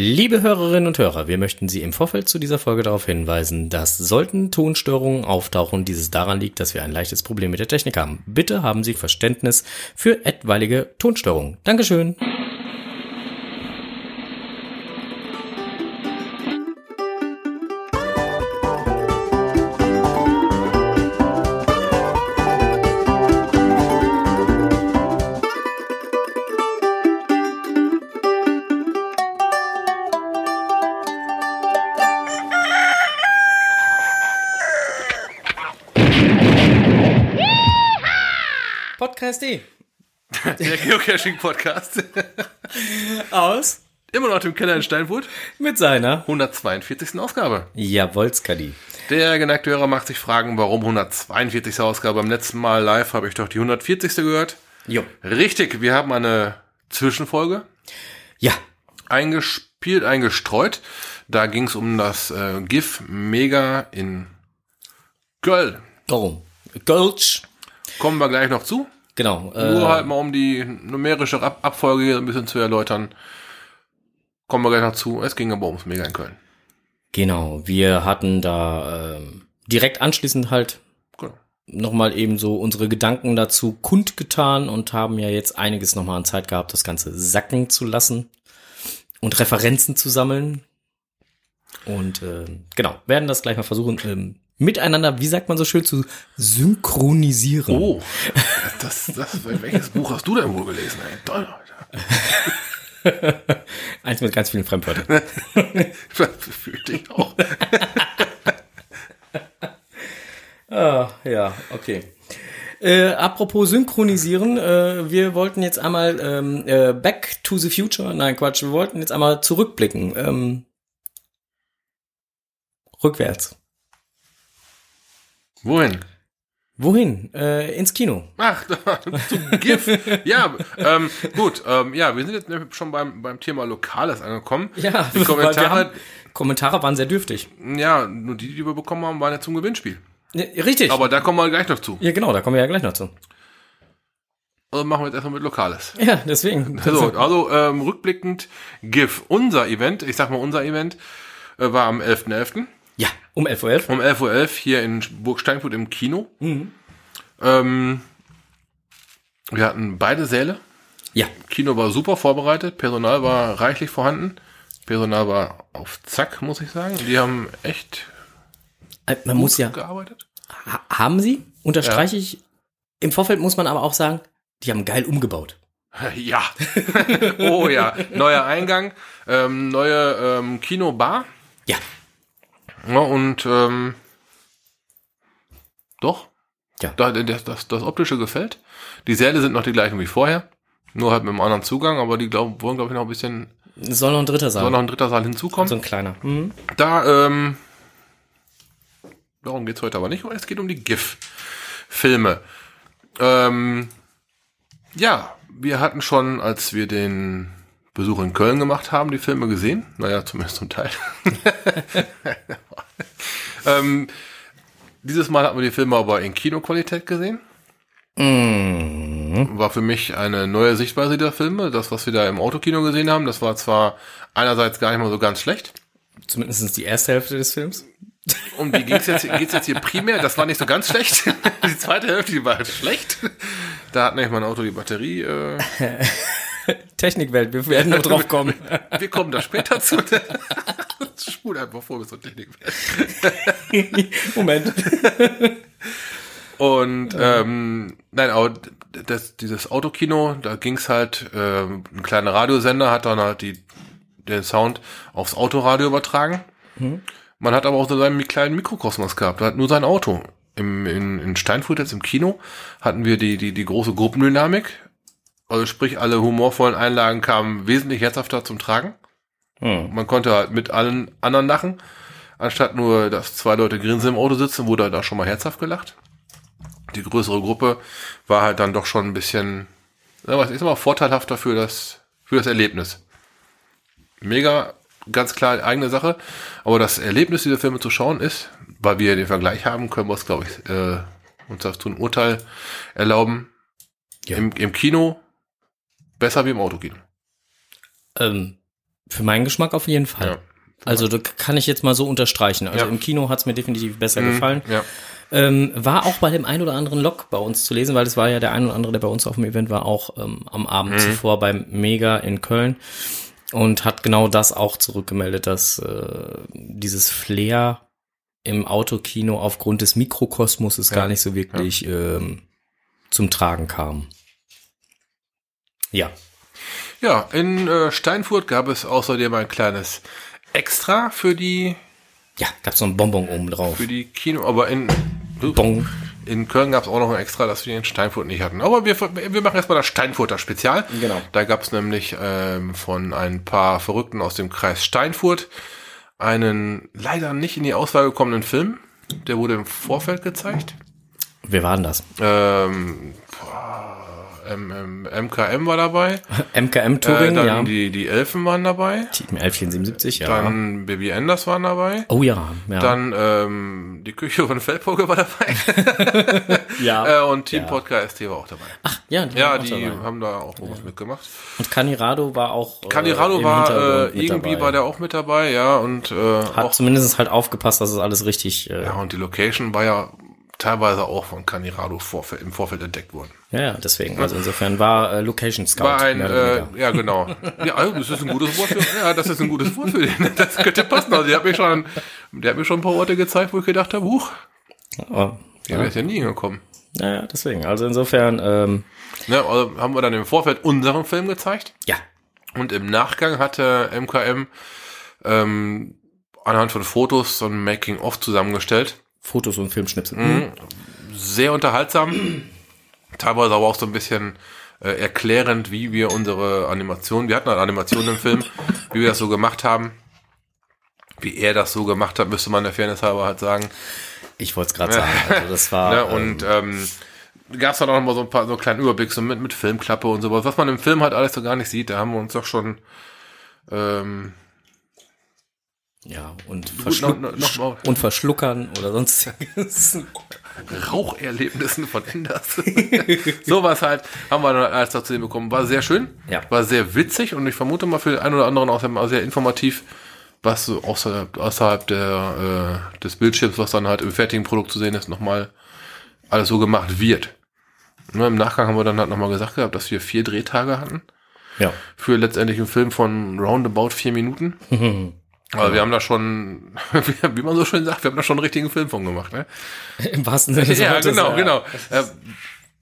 Liebe Hörerinnen und Hörer, wir möchten Sie im Vorfeld zu dieser Folge darauf hinweisen, dass sollten Tonstörungen auftauchen, dieses daran liegt, dass wir ein leichtes Problem mit der Technik haben. Bitte haben Sie Verständnis für etwaige Tonstörungen. Dankeschön. Der Geocaching-Podcast. Aus Immer noch im Keller in Steinfurt. mit seiner 142. Ausgabe. Jawolskadi. Der geneigte Hörer macht sich fragen, warum 142. Ausgabe. Beim letzten Mal live habe ich doch die 140. gehört. Jo. Richtig, wir haben eine Zwischenfolge Ja. eingespielt, eingestreut. Da ging es um das äh, GIF Mega in Köln. Darum. Gulch. Kommen wir gleich noch zu. Genau. Nur Äh, halt mal, um die numerische Ab Abfolge hier ein bisschen zu erläutern. Kommen wir gleich noch zu. Es ging aber ums Mega in Köln. genau. Wir hatten da ähm, direkt anschließend halt Genau. nochmal eben so unsere Gedanken dazu kundgetan und haben ja jetzt einiges nochmal an Zeit gehabt, das Ganze sacken zu lassen und Referenzen zu sammeln. Und ähm, genau, werden das gleich mal versuchen, ähm, miteinander, wie sagt man so schön, zu synchronisieren. Oh, das, das, welches Buch hast du denn wohl gelesen? Ey? Toll, Alter. Eins mit ganz vielen Fremdwörtern. Fühlte ich auch. Ah, ja, okay. Äh, apropos synchronisieren, äh, wir wollten jetzt einmal ähm, äh, Back to the Future, nein Quatsch, wir wollten jetzt einmal zurückblicken. Ähm, rückwärts. Wohin? Wohin? Äh, ins Kino. Ach, zum GIF. Ja, ähm, gut. Ähm, ja, wir sind jetzt schon beim, beim Thema Lokales angekommen. Ja, die Kommentare, haben, Kommentare waren sehr dürftig. ja, nur die, die wir bekommen haben, waren ja zum Gewinnspiel. Ja, richtig. Aber da kommen wir gleich noch zu. ja, genau, da kommen wir ja gleich noch zu. Also machen wir jetzt erstmal mit Lokales. Ja, deswegen. So, also ähm, rückblickend GIF. Unser Event, ich sag mal unser Event, äh, war am 11.11. Ja, um 11.11 Uhr. um 11.11 Uhr hier in Burg Steinfurt im Kino. Ähm, wir hatten beide Säle. Ja, Kino war super vorbereitet, Personal war reichlich vorhanden. Personal war auf Zack, muss ich sagen. Die haben echt äh, man muss ja. gearbeitet. Ha haben sie? Unterstreiche ich. Im Vorfeld muss man aber auch sagen, die haben geil umgebaut. Ja. oh ja. Neuer Eingang, ähm, neue ähm, Kinobar. Ja, Ja, und ähm, doch. Ja. Da, das, das, das Optische gefällt. Die Säle sind noch die gleichen wie vorher. Nur halt mit einem anderen Zugang, aber die glaub, wollen, glaube ich, noch ein bisschen, es soll noch ein dritter sein. soll noch ein dritter Saal hinzukommen. so ein kleiner. Mhm. Da, ähm, darum geht's heute aber nicht, es geht um die GIF-Filme. Ähm, ja, wir hatten schon, als wir den Besuch in Köln gemacht haben, die Filme gesehen. Naja, zumindest zum Teil. ähm, dieses Mal hatten wir die Filme aber in Kinoqualität gesehen. War für mich eine neue Sichtweise der Filme. Das, was wir da im Autokino gesehen haben, das war zwar einerseits gar nicht mal so ganz schlecht. Zumindest die erste Hälfte des Films. Um die geht's jetzt, geht's jetzt hier primär. Das war nicht so ganz schlecht. Die zweite Hälfte, die war halt schlecht. Da hat nämlich mein Auto die Batterie. Äh, Technikwelt, wir werden noch drauf kommen. wir kommen da später zu. Spul einfach vor, bis zur Technik wird. Moment. Und ähm, nein, aber das, dieses Autokino, da ging's halt, äh, ein kleiner Radiosender hat dann halt die, den Sound aufs Autoradio übertragen. Man hat aber auch so seinen kleinen Mikrokosmos gehabt, hat nur sein Auto. Im, in, in Steinfurt jetzt im Kino hatten wir die, die, die große Gruppendynamik. Also sprich, alle humorvollen Einlagen kamen wesentlich herzhafter zum Tragen. Hm. Man konnte halt mit allen anderen lachen. Anstatt nur, dass zwei Leute grinsen im Auto sitzen, wurde da schon mal herzhaft gelacht. Die größere Gruppe war halt dann doch schon ein bisschen, was ist aber vorteilhafter für das, für das Erlebnis. Mega, ganz klar eigene Sache. Aber das Erlebnis, diese Filme zu schauen ist, weil wir den Vergleich haben, können wir uns, glaube ich, äh, uns dazu ein Urteil erlauben. Ja. Im, Im Kino besser wie im Autokino. Ähm, Für meinen Geschmack auf jeden Fall. Ja. Also da kann ich jetzt mal so unterstreichen. Also Ja. im Kino hat's mir definitiv besser gefallen. Ja. Ähm, war auch bei dem ein oder anderen Log bei uns zu lesen, weil es war ja der ein oder andere, der bei uns auf dem Event war, auch ähm, am Abend Mhm. zuvor beim Mega in Köln und hat genau das auch zurückgemeldet, dass äh, dieses Flair im Autokino aufgrund des Mikrokosmoses gar nicht so wirklich ähm, zum Tragen kam. Ja, Ja, in äh, Steinfurt gab es außerdem ein kleines Extra für die ja, gab's noch ein Bonbon oben drauf. für die Kino, aber in Bon. in Köln gab es auch noch ein Extra, das wir in Steinfurt nicht hatten. Aber wir, wir machen erstmal das Steinfurter Spezial. Genau. Da gab es nämlich ähm, von ein paar Verrückten aus dem Kreis Steinfurt einen leider nicht in die Auswahl gekommenen Film. Der wurde im Vorfeld gezeigt. Wer war denn das? Ähm, boah, M M MKM war dabei. MKM Äh, Touring, dann ja. die, die Elfen waren dabei. Team 1177, ja. Dann Baby Anders waren dabei. oh ja, ja. Dann ähm, die Küche von Feldpoke war dabei. ja. äh, und Team Ja. Podcast ST war auch dabei. Ach, ja, die Ja, die dabei. haben da auch was mitgemacht. Und Canirado war auch. äh, Canirado im war äh, irgendwie dabei. war der auch mit dabei, ja, und äh, Hat auch zumindest halt aufgepasst, dass es alles richtig. Äh, ja, und die Location war ja teilweise auch von Canirado Vorfeld, im Vorfeld entdeckt worden. ja, ja, deswegen. Also insofern war äh, Location Scout. War ein, äh, ja genau. Ja, also das ist ein gutes Wort für, ja, das ist ein gutes Wort für den. Das könnte passen. Also, der hat mir schon, der hat mir schon ein paar Orte gezeigt, wo ich gedacht habe, huch, Aber, der wäre ja nie hingekommen. ja, ja, deswegen. Also insofern, ähm, Ne, also haben wir dann im Vorfeld unseren Film gezeigt. ja, Und im Nachgang hatte MKM ähm, anhand von Fotos so ein Making-of zusammengestellt. Fotos und Filmschnipsel. Mhm. Sehr unterhaltsam. Teilweise aber auch so ein bisschen äh, erklärend, wie wir unsere Animation, wir hatten eine Animation im Film, wie wir das so gemacht haben. Wie er das so gemacht hat, müsste man der Fairness halber halt sagen. Ich wollte es gerade sagen. Also das war. Ne? ähm, Und ähm, gab es dann auch noch mal so ein paar so einen kleinen Überblick so mit, mit Filmklappe und sowas, was man im Film halt alles so gar nicht sieht. Da haben wir uns doch schon ähm, ja, und, gut, verschluck, noch, noch, noch und verschluckern oder sonstiges. Raucherlebnissen von Enders. Sowas halt haben wir dann alles dazu bekommen. War sehr schön, Ja. war sehr witzig und ich vermute mal für den einen oder anderen auch sehr, sehr informativ, was so außerhalb, außerhalb der, äh, des Bildschirms, was dann halt im fertigen Produkt zu sehen ist, nochmal alles so gemacht wird. Ne, Im Nachgang haben wir dann halt nochmal gesagt gehabt, dass wir vier Drehtage hatten ja. für letztendlich einen Film von roundabout vier Minuten. Aber wir haben da schon, wie man so schön sagt, wir haben da schon einen richtigen Film von gemacht. Ne? Im wahrsten Sinne des Ja, Wortes, genau, ja. genau. Äh,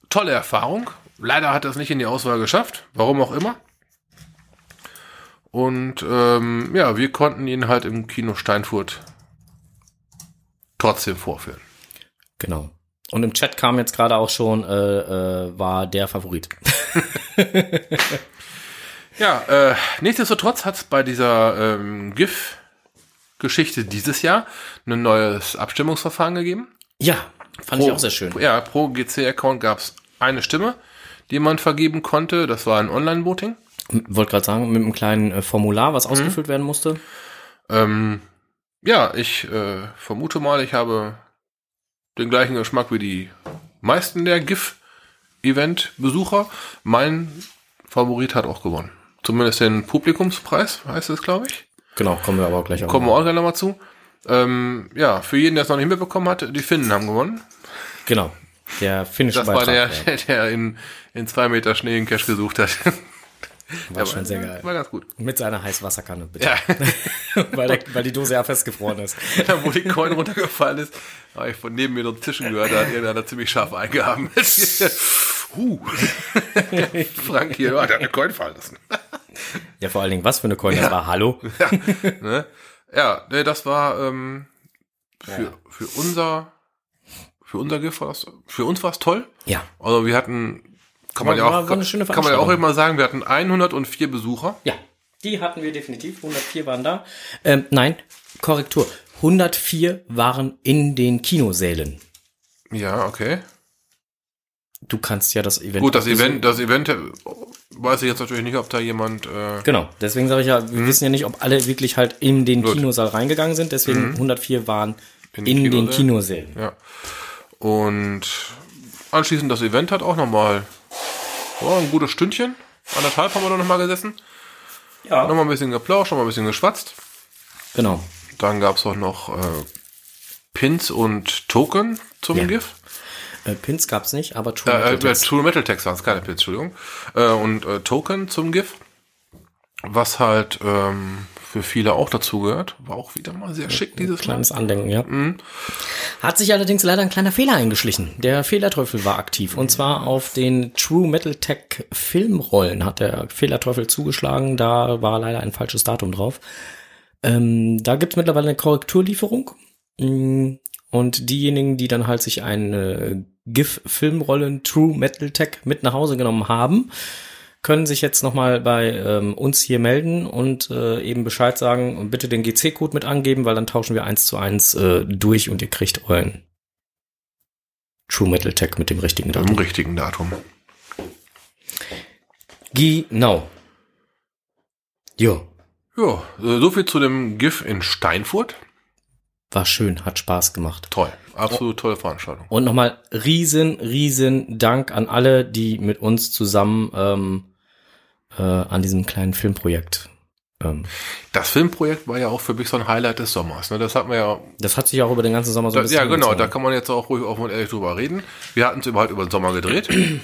tolle Erfahrung. Leider hat er es nicht in die Auswahl geschafft. Warum auch immer. Und ähm, ja, wir konnten ihn halt im Kino Steinfurt trotzdem vorführen. Genau. Und im Chat kam jetzt gerade auch schon, äh, äh, war der Favorit. Ja, äh, nichtsdestotrotz hat es bei dieser ähm, GIF-Geschichte dieses Jahr ein neues Abstimmungsverfahren gegeben. Ja, fand ich auch sehr schön. Ja, pro GC-Account gab es eine Stimme, die man vergeben konnte. Das war ein Online-Voting. Wollte gerade sagen, mit einem kleinen äh, Formular, Mhm. was ausgefüllt werden musste. Ähm, ja, ich äh, vermute mal, ich habe den gleichen Geschmack wie die meisten der GIF-Event-Besucher. Mein Favorit hat auch gewonnen. Zumindest den Publikumspreis, heißt es, glaube ich. Genau, kommen wir aber auch gleich auf. Kommen wir auch gleich nochmal zu. Ähm, ja, für jeden, der es noch nicht mitbekommen hat, die Finnen haben gewonnen. Genau. Der finnische Das war der, Beitrag, der, der in, in zwei Meter Schnee einen Cash gesucht hat. Ja, war schon sehr geil. War ganz gut. Mit seiner Heißwasserkanne, bitte. Ja, weil, der, weil die Dose ja festgefroren ist. da wo die Coin runtergefallen ist, habe ich von neben mir noch Zischen gehört, da hat irgendeiner ziemlich scharf eingehaben. huh. Frank hier, oh, der hat eine Coin fallen lassen. Ja, vor allen Dingen, was für eine Coin das war. Hallo? ne? Ja, ne, das war ähm, für, für unser für unser Gift war das, für uns war es toll. Ja. Also wir hatten, kann man War- ja auch, war eine schöne kann man ja auch immer sagen, wir hatten 104 Besucher. Ja, die hatten wir definitiv. 104 waren da. Ähm, nein, Korrektur. 104 waren in den Kinosälen. Ja, okay. Du kannst ja das Event. Gut, das. Event, das Event, weiß ich jetzt natürlich nicht, ob da jemand, äh, Genau, deswegen sage ich ja, wir wissen ja nicht, ob alle wirklich halt in den Mhm. Gut. Mhm. Kinosaal reingegangen sind. Deswegen 104 waren in, In den. Kinosälen. ja. Und anschließend das Event hat auch nochmal, oh, ein gutes Stündchen, anderthalb haben wir da nochmal gesessen. Ja. Nochmal ein bisschen geplauscht, nochmal ein bisschen geschwatzt. Genau. Dann gab's auch noch äh, Pins und Token zum Ja. GIF. Äh, Pins gab's nicht, aber True Äh, Metal äh, Text. True Metal Text waren es, keine Pins, Entschuldigung. Äh, und äh, Token zum GIF. Was halt ähm, für viele auch dazugehört. War auch wieder mal sehr schick dieses Mal. Kleines Andenken, ja. Hat sich allerdings leider ein kleiner Fehler eingeschlichen. Der Fehlerteufel war aktiv. Und zwar auf den True Metal Tech Filmrollen hat der Fehlerteufel zugeschlagen. Da war leider ein falsches Datum drauf. Ähm, da gibt's mittlerweile eine Korrekturlieferung. Mm, Und diejenigen, die dann halt sich eine GIF-Filmrollen True Metal Tech mit nach Hause genommen haben, können sich jetzt nochmal bei ähm, uns hier melden und äh, eben Bescheid sagen und bitte den GC-Code mit angeben, weil dann tauschen wir eins zu eins äh, durch und ihr kriegt euren True Metal Tech mit dem richtigen Datum. richtigen Datum. Genau. Jo, Ja, äh, so viel zu dem GIF in Steinfurt. war schön, hat Spaß gemacht. Toll. Absolut tolle Veranstaltung. Und nochmal riesen, riesen Dank an alle, die mit uns zusammen ähm, äh, an diesem kleinen Filmprojekt. Ähm, Das Filmprojekt war ja auch für mich so ein Highlight des Sommers. Ne? Das hat man ja das hat sich auch über den ganzen Sommer so ein Da, bisschen ja, genau, da hingezogen. kann man jetzt auch ruhig offen und ehrlich drüber reden. Wir hatten es überhaupt über den Sommer gedreht.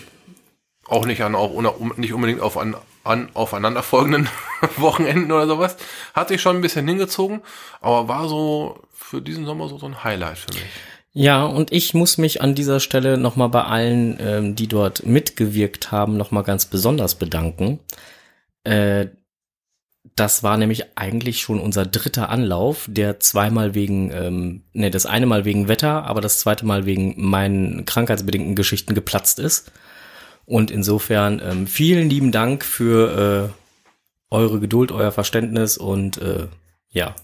auch nicht an, auch nicht unbedingt auf an, an aufeinanderfolgenden Wochenenden oder sowas. Hat sich schon ein bisschen hingezogen, aber war so für diesen Sommer so, so ein Highlight für mich. Ja, und ich muss mich an dieser Stelle nochmal bei allen, ähm, die dort mitgewirkt haben, nochmal ganz besonders bedanken. Äh, das war nämlich eigentlich schon unser dritter Anlauf, der zweimal wegen, ähm, ne, das eine Mal wegen Wetter, aber das zweite Mal wegen meinen krankheitsbedingten Geschichten geplatzt ist. Und insofern ähm, vielen lieben Dank für äh, eure Geduld, euer Verständnis und äh, ja,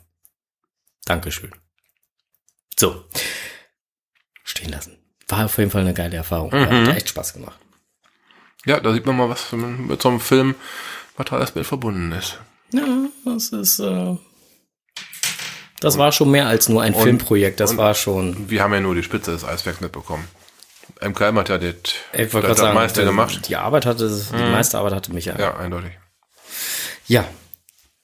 Dankeschön. So, stehen lassen. War auf jeden Fall eine geile Erfahrung. Hat echt Spaß gemacht. Ja, da sieht man mal, was mit so einem Film, was da alles mit verbunden ist. Ja, das ist, äh, das war schon mehr als nur ein und- Filmprojekt. Das und- war schon, Wir haben ja nur die Spitze des Eisbergs mitbekommen. MKM hat ja das, ich das, gerade sagen, meiste gemacht. Die Arbeit hatte, die meiste Arbeit hatte mich ja. Ja, eindeutig. Ja.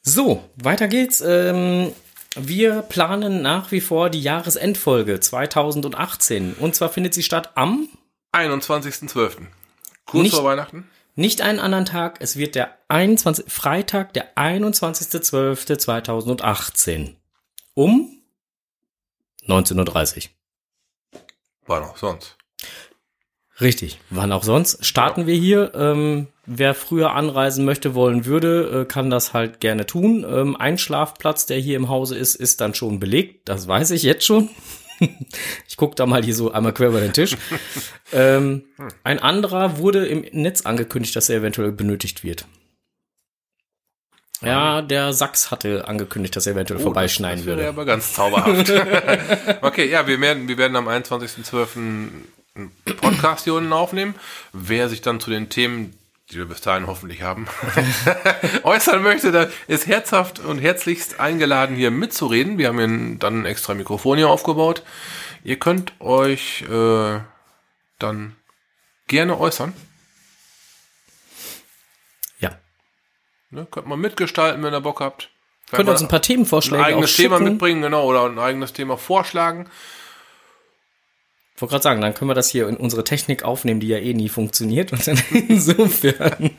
So, weiter geht's. Ähm, wir planen nach wie vor die Jahresendfolge 2018. Und zwar findet sie statt am 21.12. Kurz Nicht- vor Weihnachten. Nicht einen anderen Tag, es wird der 21, Freitag, der 21.12.2018 um 19.30 Uhr. War noch sonst. Richtig, wann auch sonst. Starten wir hier. Ähm, wer früher anreisen möchte, wollen würde, äh, kann das halt gerne tun. Ähm, ein Schlafplatz, der hier im Hause ist, ist dann schon belegt. Das weiß ich jetzt schon. ich gucke da mal hier so einmal quer über den Tisch. ähm, ein anderer wurde im Netz angekündigt, dass er eventuell benötigt wird. Ja, der Sachs hatte angekündigt, dass er eventuell vorbeischneiden Oh, Das wäre würde. aber ganz zauberhaft. okay, ja, wir werden, wir werden am 21.12. einen Podcast hier unten aufnehmen. Wer sich dann zu den Themen, die wir bis dahin hoffentlich haben, äußern möchte, da ist herzhaft und herzlichst eingeladen, hier mitzureden. Wir haben hier dann ein extra Mikrofon hier aufgebaut. Ihr könnt euch äh, dann gerne äußern. Ja. Ne? Könnt mal mitgestalten, wenn ihr Bock habt. Könnt ihr uns ein paar ein Themenvorschläge auch eigenes Thema schicken. mitbringen, genau, oder ein eigenes Thema vorschlagen. Ich wollte gerade sagen, dann können wir das hier in unsere Technik aufnehmen, die ja eh nie funktioniert. Und dann insofern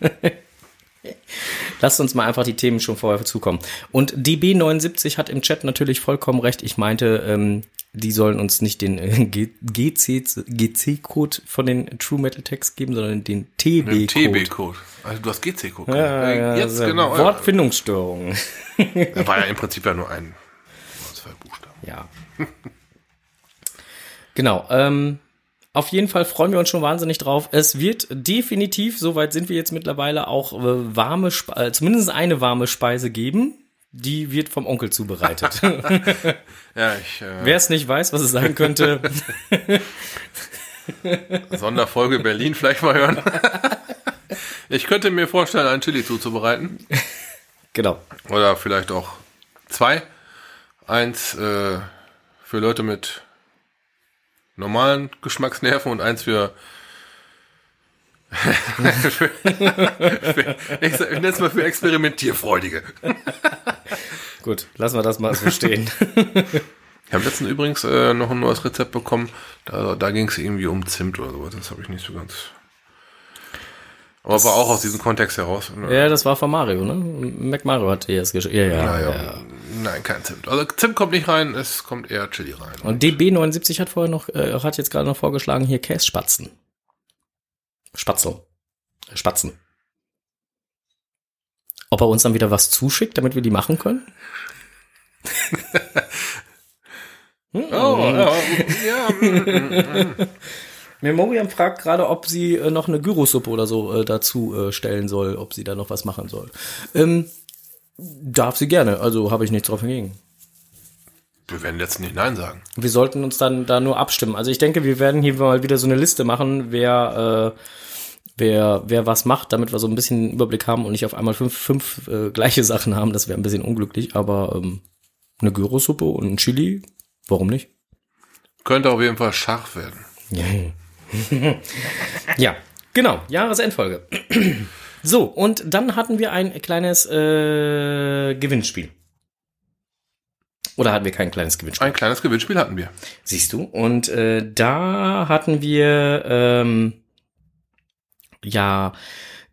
lasst uns mal einfach die Themen schon vorher zukommen. Und DB79 hat im Chat natürlich vollkommen recht. Ich meinte, ähm, die sollen uns nicht den äh, GC-Code von den True Metal Text geben, sondern den TB-Code. TB-Code. Also du hast GC-Code. Ja, ja, Jetzt also genau. Wortfindungsstörungen. Das war ja im Prinzip ja nur ein zwei Buchstaben. Ja. genau. Ähm, auf jeden Fall freuen wir uns schon wahnsinnig drauf. Es wird definitiv, soweit sind wir jetzt mittlerweile, auch äh, warme, Spe äh, zumindest eine warme Speise geben. Die wird vom Onkel zubereitet. Ja, ich äh, Wer es nicht weiß, was es sein könnte, Sonderfolge Berlin vielleicht mal hören. ich könnte mir vorstellen, einen Chili zuzubereiten. genau. Oder vielleicht auch zwei. Eins äh, für Leute mit normalen Geschmacksnerven und eins für ich, nenne es mal für Experimentierfreudige. Gut, lassen wir das mal so stehen. Ich habe letztens übrigens äh, noch ein neues Rezept bekommen. Da, da ging es irgendwie um Zimt oder sowas. Das habe ich nicht so ganz. Aber war auch aus diesem Kontext heraus. ja, das war von Mario, ne? Mac Mario hat dir das geschrieben. Ja, ja, Naja, ja. Nein, kein Zimt. Also Zimt kommt nicht rein, es kommt eher Chili rein. Und DB79 hat vorher noch, äh, hat jetzt gerade noch vorgeschlagen, hier Kässpatzen. Spatzel. Spatzen. Ob er uns dann wieder was zuschickt, damit wir die machen können? Oh, ja, ja, Memoriam fragt gerade, ob sie äh, noch eine Gyrosuppe oder so äh, dazu äh, stellen soll, ob sie da noch was machen soll. Ähm, darf sie gerne, also habe ich nichts drauf hingegen. wir werden jetzt nicht Nein sagen. Wir sollten uns dann da nur abstimmen. Also ich denke, wir werden hier mal wieder so eine Liste machen, wer, äh, wer, wer was macht, damit wir so ein bisschen einen Überblick haben und nicht auf einmal fünf, fünf äh, gleiche Sachen haben. Das wäre ein bisschen unglücklich, aber ähm, eine Gyrosuppe und ein Chili, warum nicht? Könnte auf jeden Fall scharf werden. Ja, genau, Jahresendfolge. So, und dann hatten wir ein kleines äh, Gewinnspiel. Oder hatten wir kein kleines Gewinnspiel? Ein kleines Gewinnspiel hatten wir. Siehst du? Und äh, da hatten wir ähm, ja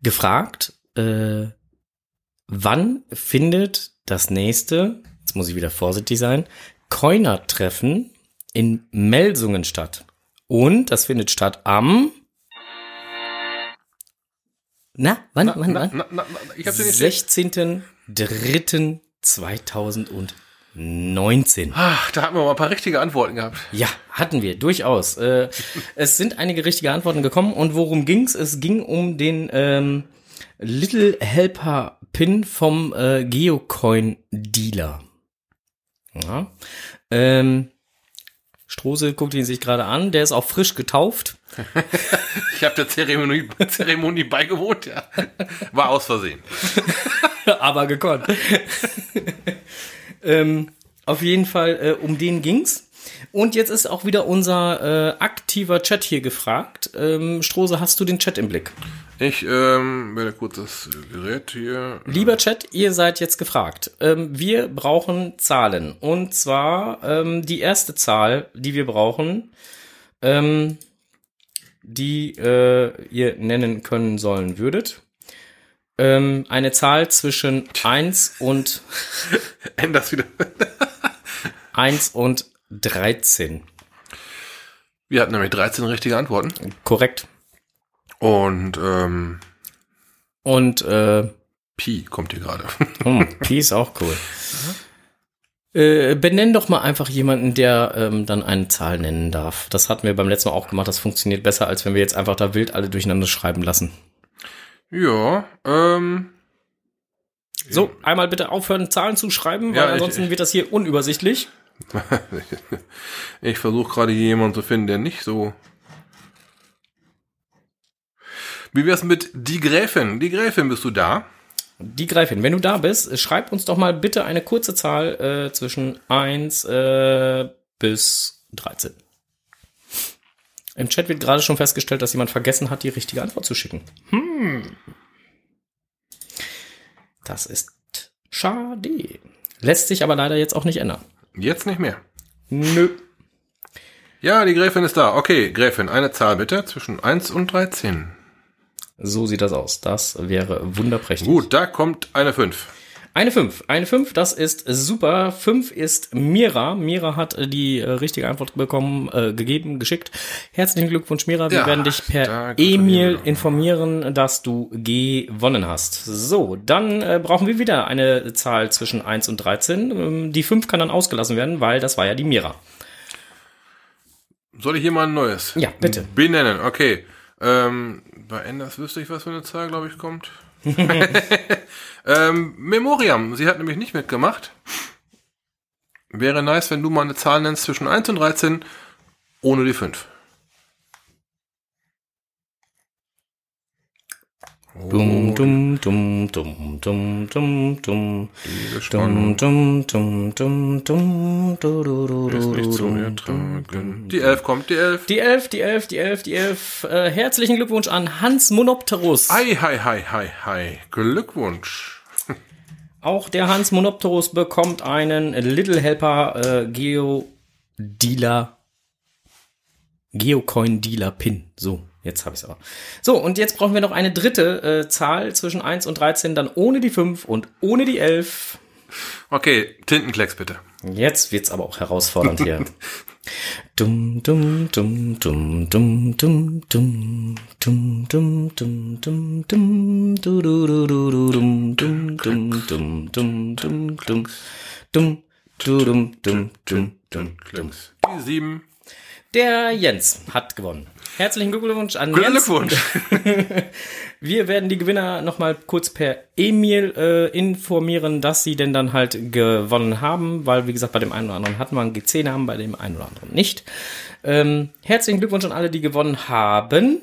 gefragt, äh, wann findet das nächste, jetzt muss ich wieder vorsichtig sein, Coiner-Treffen in Melsungen statt. Und das findet statt am na, wann, wann, Na, wann? na, na, na, ich hab's dir nicht 16.03.2019. Ach, da hatten wir mal ein paar richtige Antworten gehabt. Ja, hatten wir, durchaus. Äh, es sind einige richtige Antworten gekommen. Und worum ging's? Es ging um den ähm, Little Helper Pin vom äh, Geocoin Dealer. Ja. Ähm, Strose guckt ihn sich gerade an. Der ist auch frisch getauft. Ich habe der Zeremonie, Zeremonie beigewohnt, ja. War aus Versehen. aber gekonnt. ähm, auf jeden Fall, äh, um den ging's. Und jetzt ist auch wieder unser äh, aktiver Chat hier gefragt. Ähm, Strose, hast du den Chat im Blick? Ich ähm, werde kurz das Gerät hier. Lieber Chat, ihr seid jetzt gefragt. Ähm, wir brauchen Zahlen. Und zwar ähm, die erste Zahl, die wir brauchen, ähm, die äh, ihr nennen können sollen würdet. Ähm, eine Zahl zwischen 1 und Änders wieder. 1 und 13. Wir hatten nämlich 13 richtige Antworten. Korrekt. Und ähm, Und äh, Pi kommt hier gerade. hm, Pi ist auch cool. Äh, benenn doch mal einfach jemanden, der ähm, dann eine Zahl nennen darf. Das hatten wir beim letzten Mal auch gemacht. Das funktioniert besser, als wenn wir jetzt einfach da wild alle durcheinander schreiben lassen. ja, ähm, So, einmal bitte aufhören, Zahlen zu schreiben, weil Ja, ich- ansonsten wird das hier unübersichtlich. ich versuche gerade hier jemanden zu finden, der nicht so. Wie wär's mit die Gräfin? Die Gräfin, bist du da? Die Gräfin, wenn du da bist, schreib uns doch mal bitte eine kurze Zahl äh, zwischen 1 äh, bis 13. Im Chat wird gerade schon festgestellt, dass jemand vergessen hat, die richtige Antwort zu schicken. Hm. Das ist schade. Lässt sich aber leider jetzt auch nicht ändern. Jetzt nicht mehr. Nö. Ja, die Gräfin ist da. Okay, Gräfin, eine Zahl bitte zwischen 1 und 13. So sieht das aus. Das wäre wunderprächtig. Gut, da kommt eine 5. Eine 5. Eine 5, das ist super. 5 ist Mira. Mira hat äh, die äh, richtige Antwort bekommen, äh, gegeben, geschickt. Herzlichen Glückwunsch, Mira. Wir Ja, werden dich per E-Mail informieren, dass du gewonnen hast. So, dann äh, brauchen wir wieder eine Zahl zwischen 1 und 13. Ähm, die 5 kann dann ausgelassen werden, weil das war ja die Mira. Soll ich jemand Neues? Ja, bitte. Benennen, okay. Ähm, bei Enders wüsste ich, was für eine Zahl, glaube ich, kommt. ähm, Memoriam, sie hat nämlich nicht mitgemacht. Wäre nice, wenn du mal eine Zahl nennst zwischen 1 und 13 ohne die 5. Dum, dum, dum, dum, dum, dum, dum. Dum, dum, dum, dum, dum, du, du, du, ist du, nicht zu du, ertragen. Die Elf kommt, die Elf. Die Elf, die Elf, die Elf, die Elf. Äh, herzlichen Glückwunsch an Hans Monopterus. Hi, hi, hi, hi, hi. Glückwunsch. Auch der Hans Monopterus bekommt einen Little Helper äh, Geo Dealer Geocoin Dealer Pin. So, jetzt habe ich es aber. So, und jetzt brauchen wir noch eine dritte äh, Zahl zwischen 1 und 13, dann ohne die 5 und ohne die 11. Okay, Tintenklecks bitte. Jetzt wird's aber auch herausfordernd hier. Dum dum dum dum dum dum dum dum dum dum dum dum du du du du du dum dum dum dum dum dum dum dum du dum dum dum dum dum. Die sieben. Der Jens hat gewonnen. Herzlichen Glückwunsch an Jens. Glückwunsch. Wir werden die Gewinner nochmal kurz per E-Mail äh, informieren, dass sie denn dann halt gewonnen haben, weil wie gesagt, bei dem einen oder anderen hatten wir einen GC-Namen, bei dem einen oder anderen nicht. Ähm, herzlichen Glückwunsch an alle, die gewonnen haben.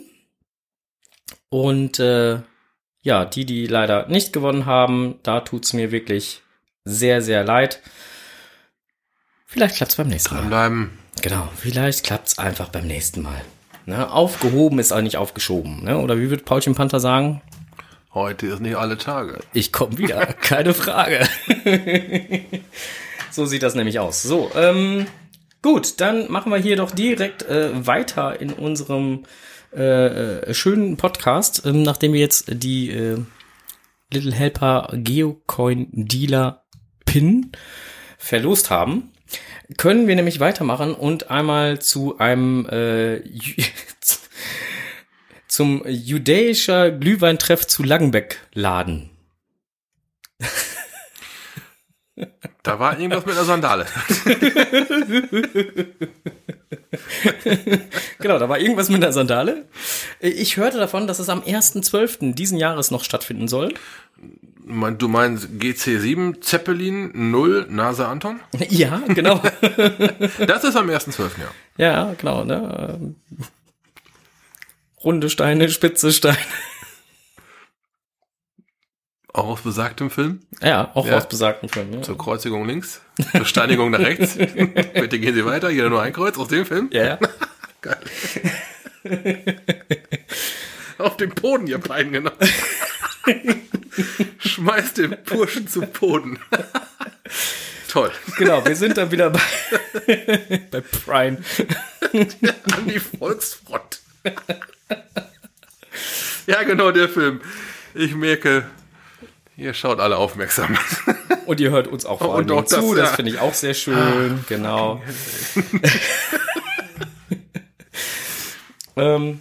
Und äh, ja, die, die leider nicht gewonnen haben, da tut's mir wirklich sehr, sehr leid. Vielleicht klappt's beim nächsten Mal. Dranbleiben. Genau, vielleicht klappt's einfach beim nächsten Mal. Ne? Aufgehoben ist auch nicht aufgeschoben. Ne? Oder wie wird Paulchen Panther sagen? Heute ist nicht alle Tage. Ich komme wieder, keine Frage. so sieht das nämlich aus. So, ähm, gut, dann machen wir hier doch direkt äh, weiter in unserem äh, äh, schönen Podcast, ähm, nachdem wir jetzt die äh, Little Helper Geocoin Dealer Pin verlost haben, können wir nämlich weitermachen und einmal zu einem äh, zum judäischer Glühweintreff zu Langenbeck laden. Da war irgendwas mit einer Sandale. Genau, da war irgendwas mit der Sandale. Ich hörte davon, dass es am 1.12. diesen Jahres noch stattfinden soll. Du meinst GC7 Zeppelin 0 NASA Anton? Ja, genau. Das ist am 1.12. ja. ja, genau. Ne? Runde Steine, spitze Steine. Auch aus besagtem Film. Ja, auch Ja. aus besagten Filmen. Ja. Zur Kreuzigung links, zur Steinigung nach rechts. Bitte gehen Sie weiter. Jeder nur ein Kreuz aus dem Film. Ja, ja. Geil. Auf den Boden, ihr beiden, genau. Schmeißt den Burschen zu Boden. Toll. Genau, wir sind dann wieder bei, bei Prime. An die Volksfront. Ja, genau, der Film. Ich merke, ihr schaut alle aufmerksam. Und ihr hört uns auch vor Und allem auch das, zu. Das ja. finde ich auch sehr schön. Genau. ähm,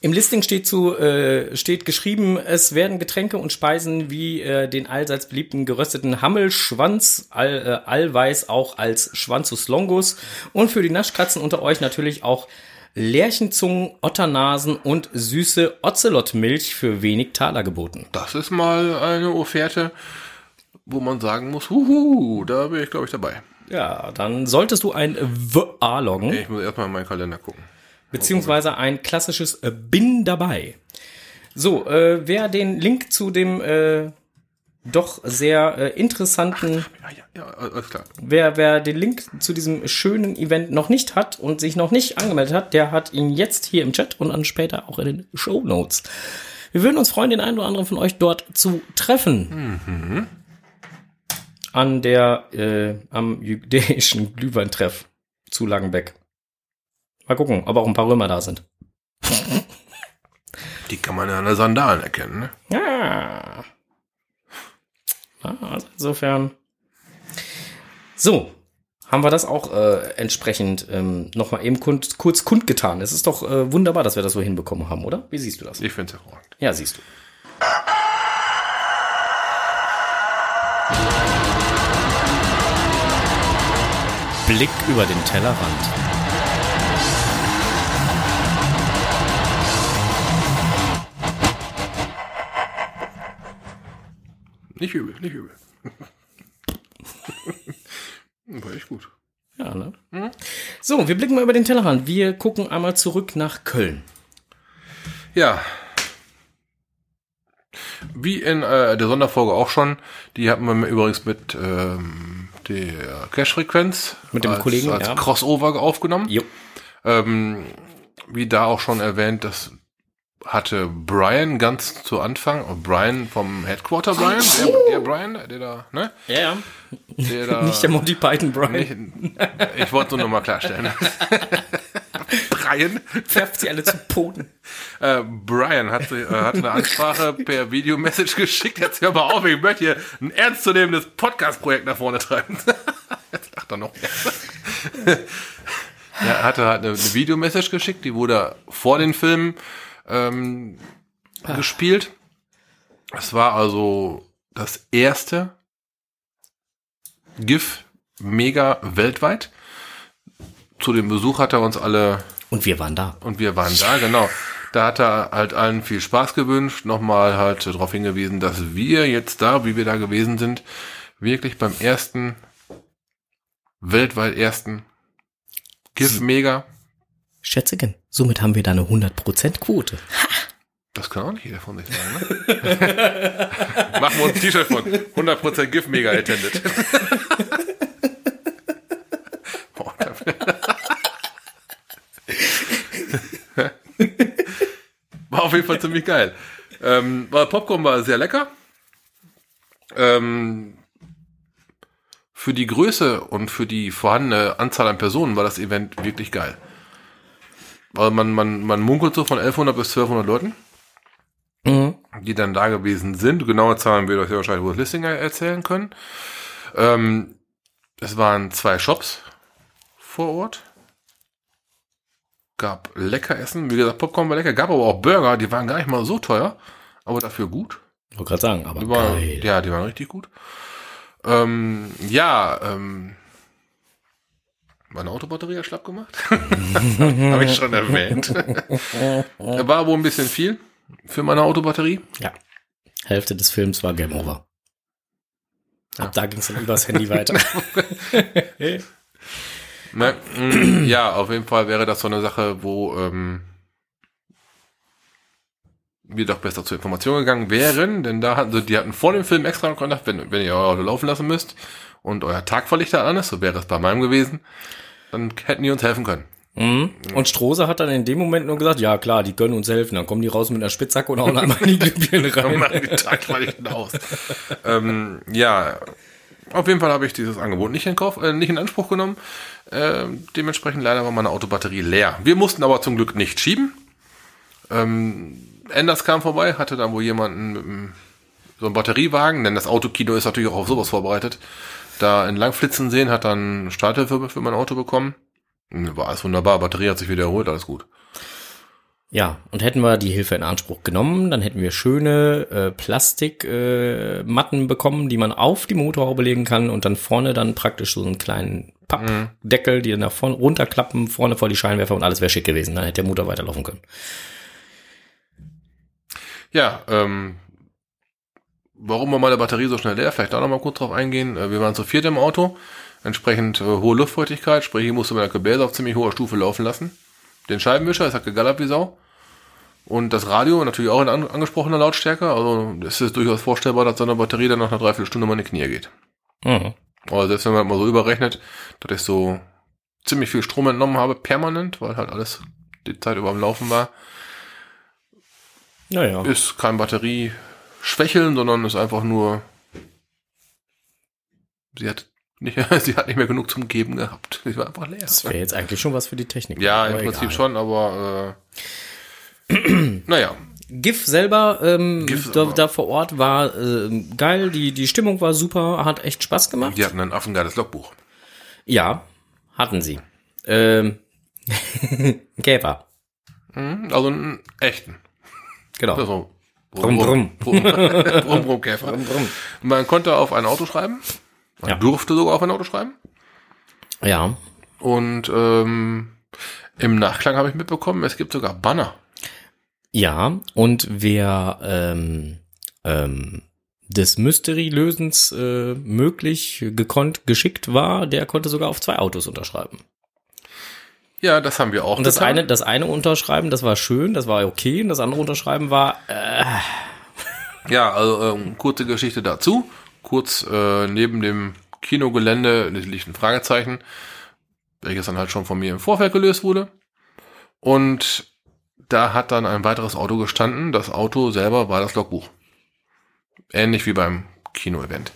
Im Listing steht zu äh, steht geschrieben, es werden Getränke und Speisen wie äh, den allseits beliebten gerösteten Hammelschwanz, all, äh, allweis auch als Schwanzus longus und für die Naschkatzen unter euch natürlich auch Lerchenzungen, Otternasen und süße Ocelotmilch für wenig Taler geboten. Das ist mal eine Offerte, wo man sagen muss, huhu, da bin ich, glaube ich, dabei. Ja, dann solltest du ein WA loggen. Ich muss erstmal in meinen Kalender gucken. Beziehungsweise ein klassisches äh, Bin dabei. So, äh, wer den Link zu dem äh, doch sehr äh, interessanten, Ja, ja, ja, alles klar. wer, wer den Link zu diesem schönen Event noch nicht hat und sich noch nicht angemeldet hat, der hat ihn jetzt hier im Chat und dann später auch in den Show Notes. Wir würden uns freuen, den einen oder anderen von euch dort zu treffen. An der, äh, am jüdischen Glühweintreff zu Langenbeck. Mal gucken, ob auch ein paar Römer da sind. Die kann man ja an der Sandalen erkennen, ne? Ja. Ah, also insofern. So, haben wir das auch äh, entsprechend ähm, nochmal eben kund, kurz kundgetan. Es ist doch äh, wunderbar, dass wir das so hinbekommen haben, oder? Wie siehst du das? Ich finde es hervorragend. Ja, siehst du. Blick über den Tellerrand. Nicht übel, nicht übel. War echt gut. Ja, ne? So, wir blicken mal über den Tellerrand. Wir gucken einmal zurück nach Köln. Ja. Wie in äh, der Sonderfolge auch schon. Die hatten wir übrigens mit ähm, der Cash-Frequenz Mit dem als, Kollegen, als ja. Crossover aufgenommen. Jo. Ähm, wie da auch schon erwähnt, das hatte Brian ganz zu Anfang, oh, Brian vom Headquarter Brian, der, der Brian, der da, ne? Ja, ja. Der da, Nicht der Monty Python Brian. nicht, ich wollte nur noch mal klarstellen. Brian, Werft sie alle zu Poten. äh, Brian hat, äh, hat eine Ansprache per Videomessage geschickt. Jetzt hör mal auf, ich möchte hier ein ernstzunehmendes Podcast-Projekt nach vorne treiben. Jetzt lacht er noch. er hatte halt eine, eine Videomessage geschickt, die wurde vor den Filmen ähm, gespielt. Es war also das erste GIF mega weltweit. Zu dem Besuch hat er uns alle Und wir waren da. und wir waren da, genau. Da hat er halt allen viel Spaß gewünscht, nochmal halt darauf hingewiesen, dass wir jetzt da, wie wir da gewesen sind, wirklich beim ersten, weltweit ersten GIF Mega, Schätzchen, somit haben wir da eine 100% Quote. das kann auch nicht jeder von sich sagen, ne? Machen wir uns ein T-Shirt von 100% GIF Mega attended. Boah, War auf jeden Fall ziemlich geil. Ähm, war Popcorn war sehr lecker. Ähm, für die Größe und für die vorhandene Anzahl an Personen war das Event wirklich geil. Weil man, man, man munkelt so von 1100 bis 1200 Leuten, Mhm. die dann da gewesen sind. Genaue Zahlen wird euch ja wahrscheinlich Urs Listinger erzählen können. Ähm, es waren zwei Shops vor Ort. Gab lecker Essen. Wie gesagt, Popcorn war lecker. Gab aber auch Burger, die waren gar nicht mal so teuer, aber dafür gut. Ich wollte gerade sagen, aber Die waren, geil. ja, die waren richtig gut. Ähm, ja, ähm, meine Autobatterie hat schlapp gemacht. Habe ich schon erwähnt. War wohl ein bisschen viel für meine Autobatterie. Ja. Hälfte des Films war Game Over. Ab da ging es dann übers Handy weiter. Ne? mm, ja, auf jeden Fall wäre das so eine Sache, wo ähm, wir doch besser zur Information gegangen wären, denn da hatten sie, die hatten vor dem Film extra noch gedacht, wenn, wenn ihr euer Auto laufen lassen müsst und euer Tagverlichter an ist, so wäre es bei meinem gewesen, dann hätten die uns helfen können. Mhm. Und Strose hat dann in dem Moment nur gesagt, ja klar, die können uns helfen. Dann kommen die raus mit einer Spitzhacke und hauen einmal in die Glühbirne Dann rein. machen die Tagverlichten aus. ähm, ja, auf jeden Fall habe ich dieses Angebot nicht in, Kauf, äh, nicht in Anspruch genommen. Ähm, dementsprechend leider war meine Autobatterie leer. Wir mussten aber zum Glück nicht schieben. Ähm, Enders kam vorbei, hatte dann wohl jemanden mit einem, so einen Batteriewagen, denn das Autokino ist natürlich auch auf sowas vorbereitet. Da in Langflitzen sehen, hat dann Starthilfe für mein Auto bekommen. War alles wunderbar, Batterie hat sich wieder erholt, alles gut. Ja, und hätten wir die Hilfe in Anspruch genommen, dann hätten wir schöne äh, Plastikmatten äh, bekommen, die man auf die Motorhaube legen kann und dann vorne dann praktisch so einen kleinen Pappdeckel, die dann nach vorne runterklappen, vorne vor die Scheinwerfer und alles wäre schick gewesen. Dann hätte der Motor weiterlaufen können. Ja, ähm, warum war meine Batterie so schnell leer? Vielleicht da noch mal kurz drauf eingehen. Äh, Wir waren zu viert im Auto, entsprechend äh, hohe Luftfeuchtigkeit, sprich ich musste meine Gebläse auf ziemlich hoher Stufe laufen lassen. Den Scheibenwischer, es hat gegallert wie Sau. Und das Radio natürlich auch in an angesprochener Lautstärke. Also es ist durchaus vorstellbar, dass so eine Batterie dann nach einer Dreiviertelstunde mal in die Knie geht. Mhm. Aber selbst wenn man mal so überrechnet, dass ich so ziemlich viel Strom entnommen habe, permanent, weil halt alles die Zeit über am Laufen war, Naja. ist kein Batterieschwächeln, sondern ist einfach nur, sie hat nicht, sie hat nicht mehr genug zum Geben gehabt. Sie war einfach leer. Das wäre jetzt eigentlich schon was für die Technik. Ja, im Prinzip egal. schon, aber äh, naja, GIF selber, ähm, GIF da, da vor Ort war ähm, geil, die, die Stimmung war super, hat echt Spaß gemacht. die hatten ein affengeiles Logbuch. Ja, hatten sie. Ähm, Käfer, Mhm, Also einen echten. genau. Also, Brumm, brumm. Brumm, brumm, brumm, Käfer. brumm. Man konnte auf ein Auto schreiben. Man Ja. durfte sogar auf ein Auto schreiben. Ja, Und ähm, im Nachklang habe ich mitbekommen, es gibt sogar Banner. ja, und wer ähm, ähm, des Mystery-Lösens äh, möglich, gekonnt, geschickt war, der konnte sogar auf zwei Autos unterschreiben. Ja, das haben wir auch Und das getan. eine, das eine Unterschreiben, das war schön, das war okay, und das andere Unterschreiben war, äh, Ja, also ähm, kurze Geschichte dazu. Kurz äh, neben dem Kinogelände liegt ein Fragezeichen, welches dann halt schon von mir im Vorfeld gelöst wurde. Und da hat dann ein weiteres Auto gestanden. Das Auto selber war das Logbuch. Ähnlich wie beim Kino-Event.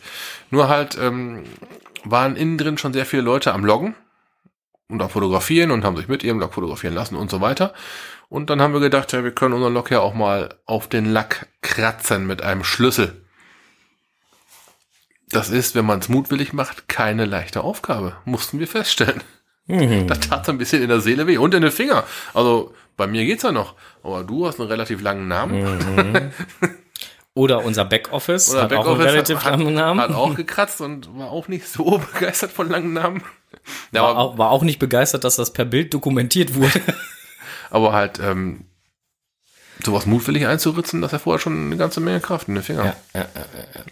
Nur halt ähm, waren innen drin schon sehr viele Leute am Loggen und am Fotografieren und haben sich mit ihrem Log fotografieren lassen und so weiter. Und dann haben wir gedacht, ja, wir können unseren Log ja auch mal auf den Lack kratzen mit einem Schlüssel. Das ist, wenn man es mutwillig macht, keine leichte Aufgabe, mussten wir feststellen. Mhm. Das tat so ein bisschen in der Seele weh und in den Finger. Also bei mir geht's ja noch, aber du hast einen relativ langen Namen. Mhm. Oder unser Backoffice Oder hat Backoffice auch einen relativ hat, langen Namen. Hat auch gekratzt und war auch nicht so begeistert von langen Namen. Ja, war, auch, war auch nicht begeistert, dass das per Bild dokumentiert wurde. aber halt ähm, sowas mutwillig einzuritzen, das erfordert schon eine ganze Menge Kraft in den Finger. ja, ja,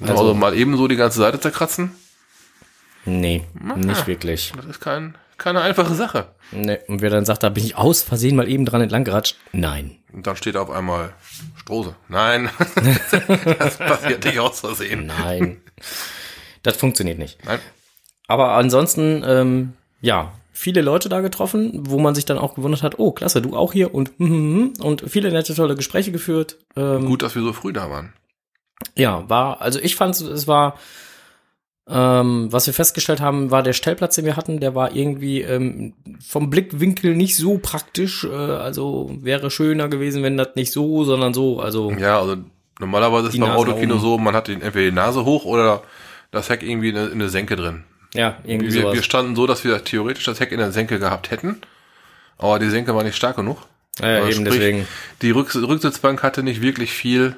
ja. Also, mal eben so die ganze Seite zerkratzen, Nee, nicht wirklich. das ist kein, keine einfache Sache. Nee. Und wer dann sagt, da bin ich aus Versehen mal eben dran entlang geratscht. Nein. Und dann steht auf einmal Strose. Nein, das passiert nicht aus Versehen. Nein. das funktioniert nicht. Nein. Aber ansonsten, ähm, ja, viele Leute da getroffen, wo man sich dann auch gewundert hat, oh, klasse, du auch hier und und viele nette, tolle Gespräche geführt. Ähm, Gut, dass wir so früh da waren. Ja, war, also ich fand es war, ähm, was wir festgestellt haben, war der Stellplatz, den wir hatten, der war irgendwie ähm, vom Blickwinkel nicht so praktisch. Äh, also wäre schöner gewesen, wenn das nicht so, sondern so. Also Ja, also normalerweise ist beim Autokino so, man hat den, entweder die Nase hoch oder das Heck irgendwie in eine, in eine Senke drin. Ja, irgendwie Wir, sowas. wir standen so, dass wir theoretisch das Heck in der Senke gehabt hätten, aber die Senke war nicht stark genug. ja, Also eben sprich, deswegen. Die Rück Rücksitzbank hatte nicht wirklich viel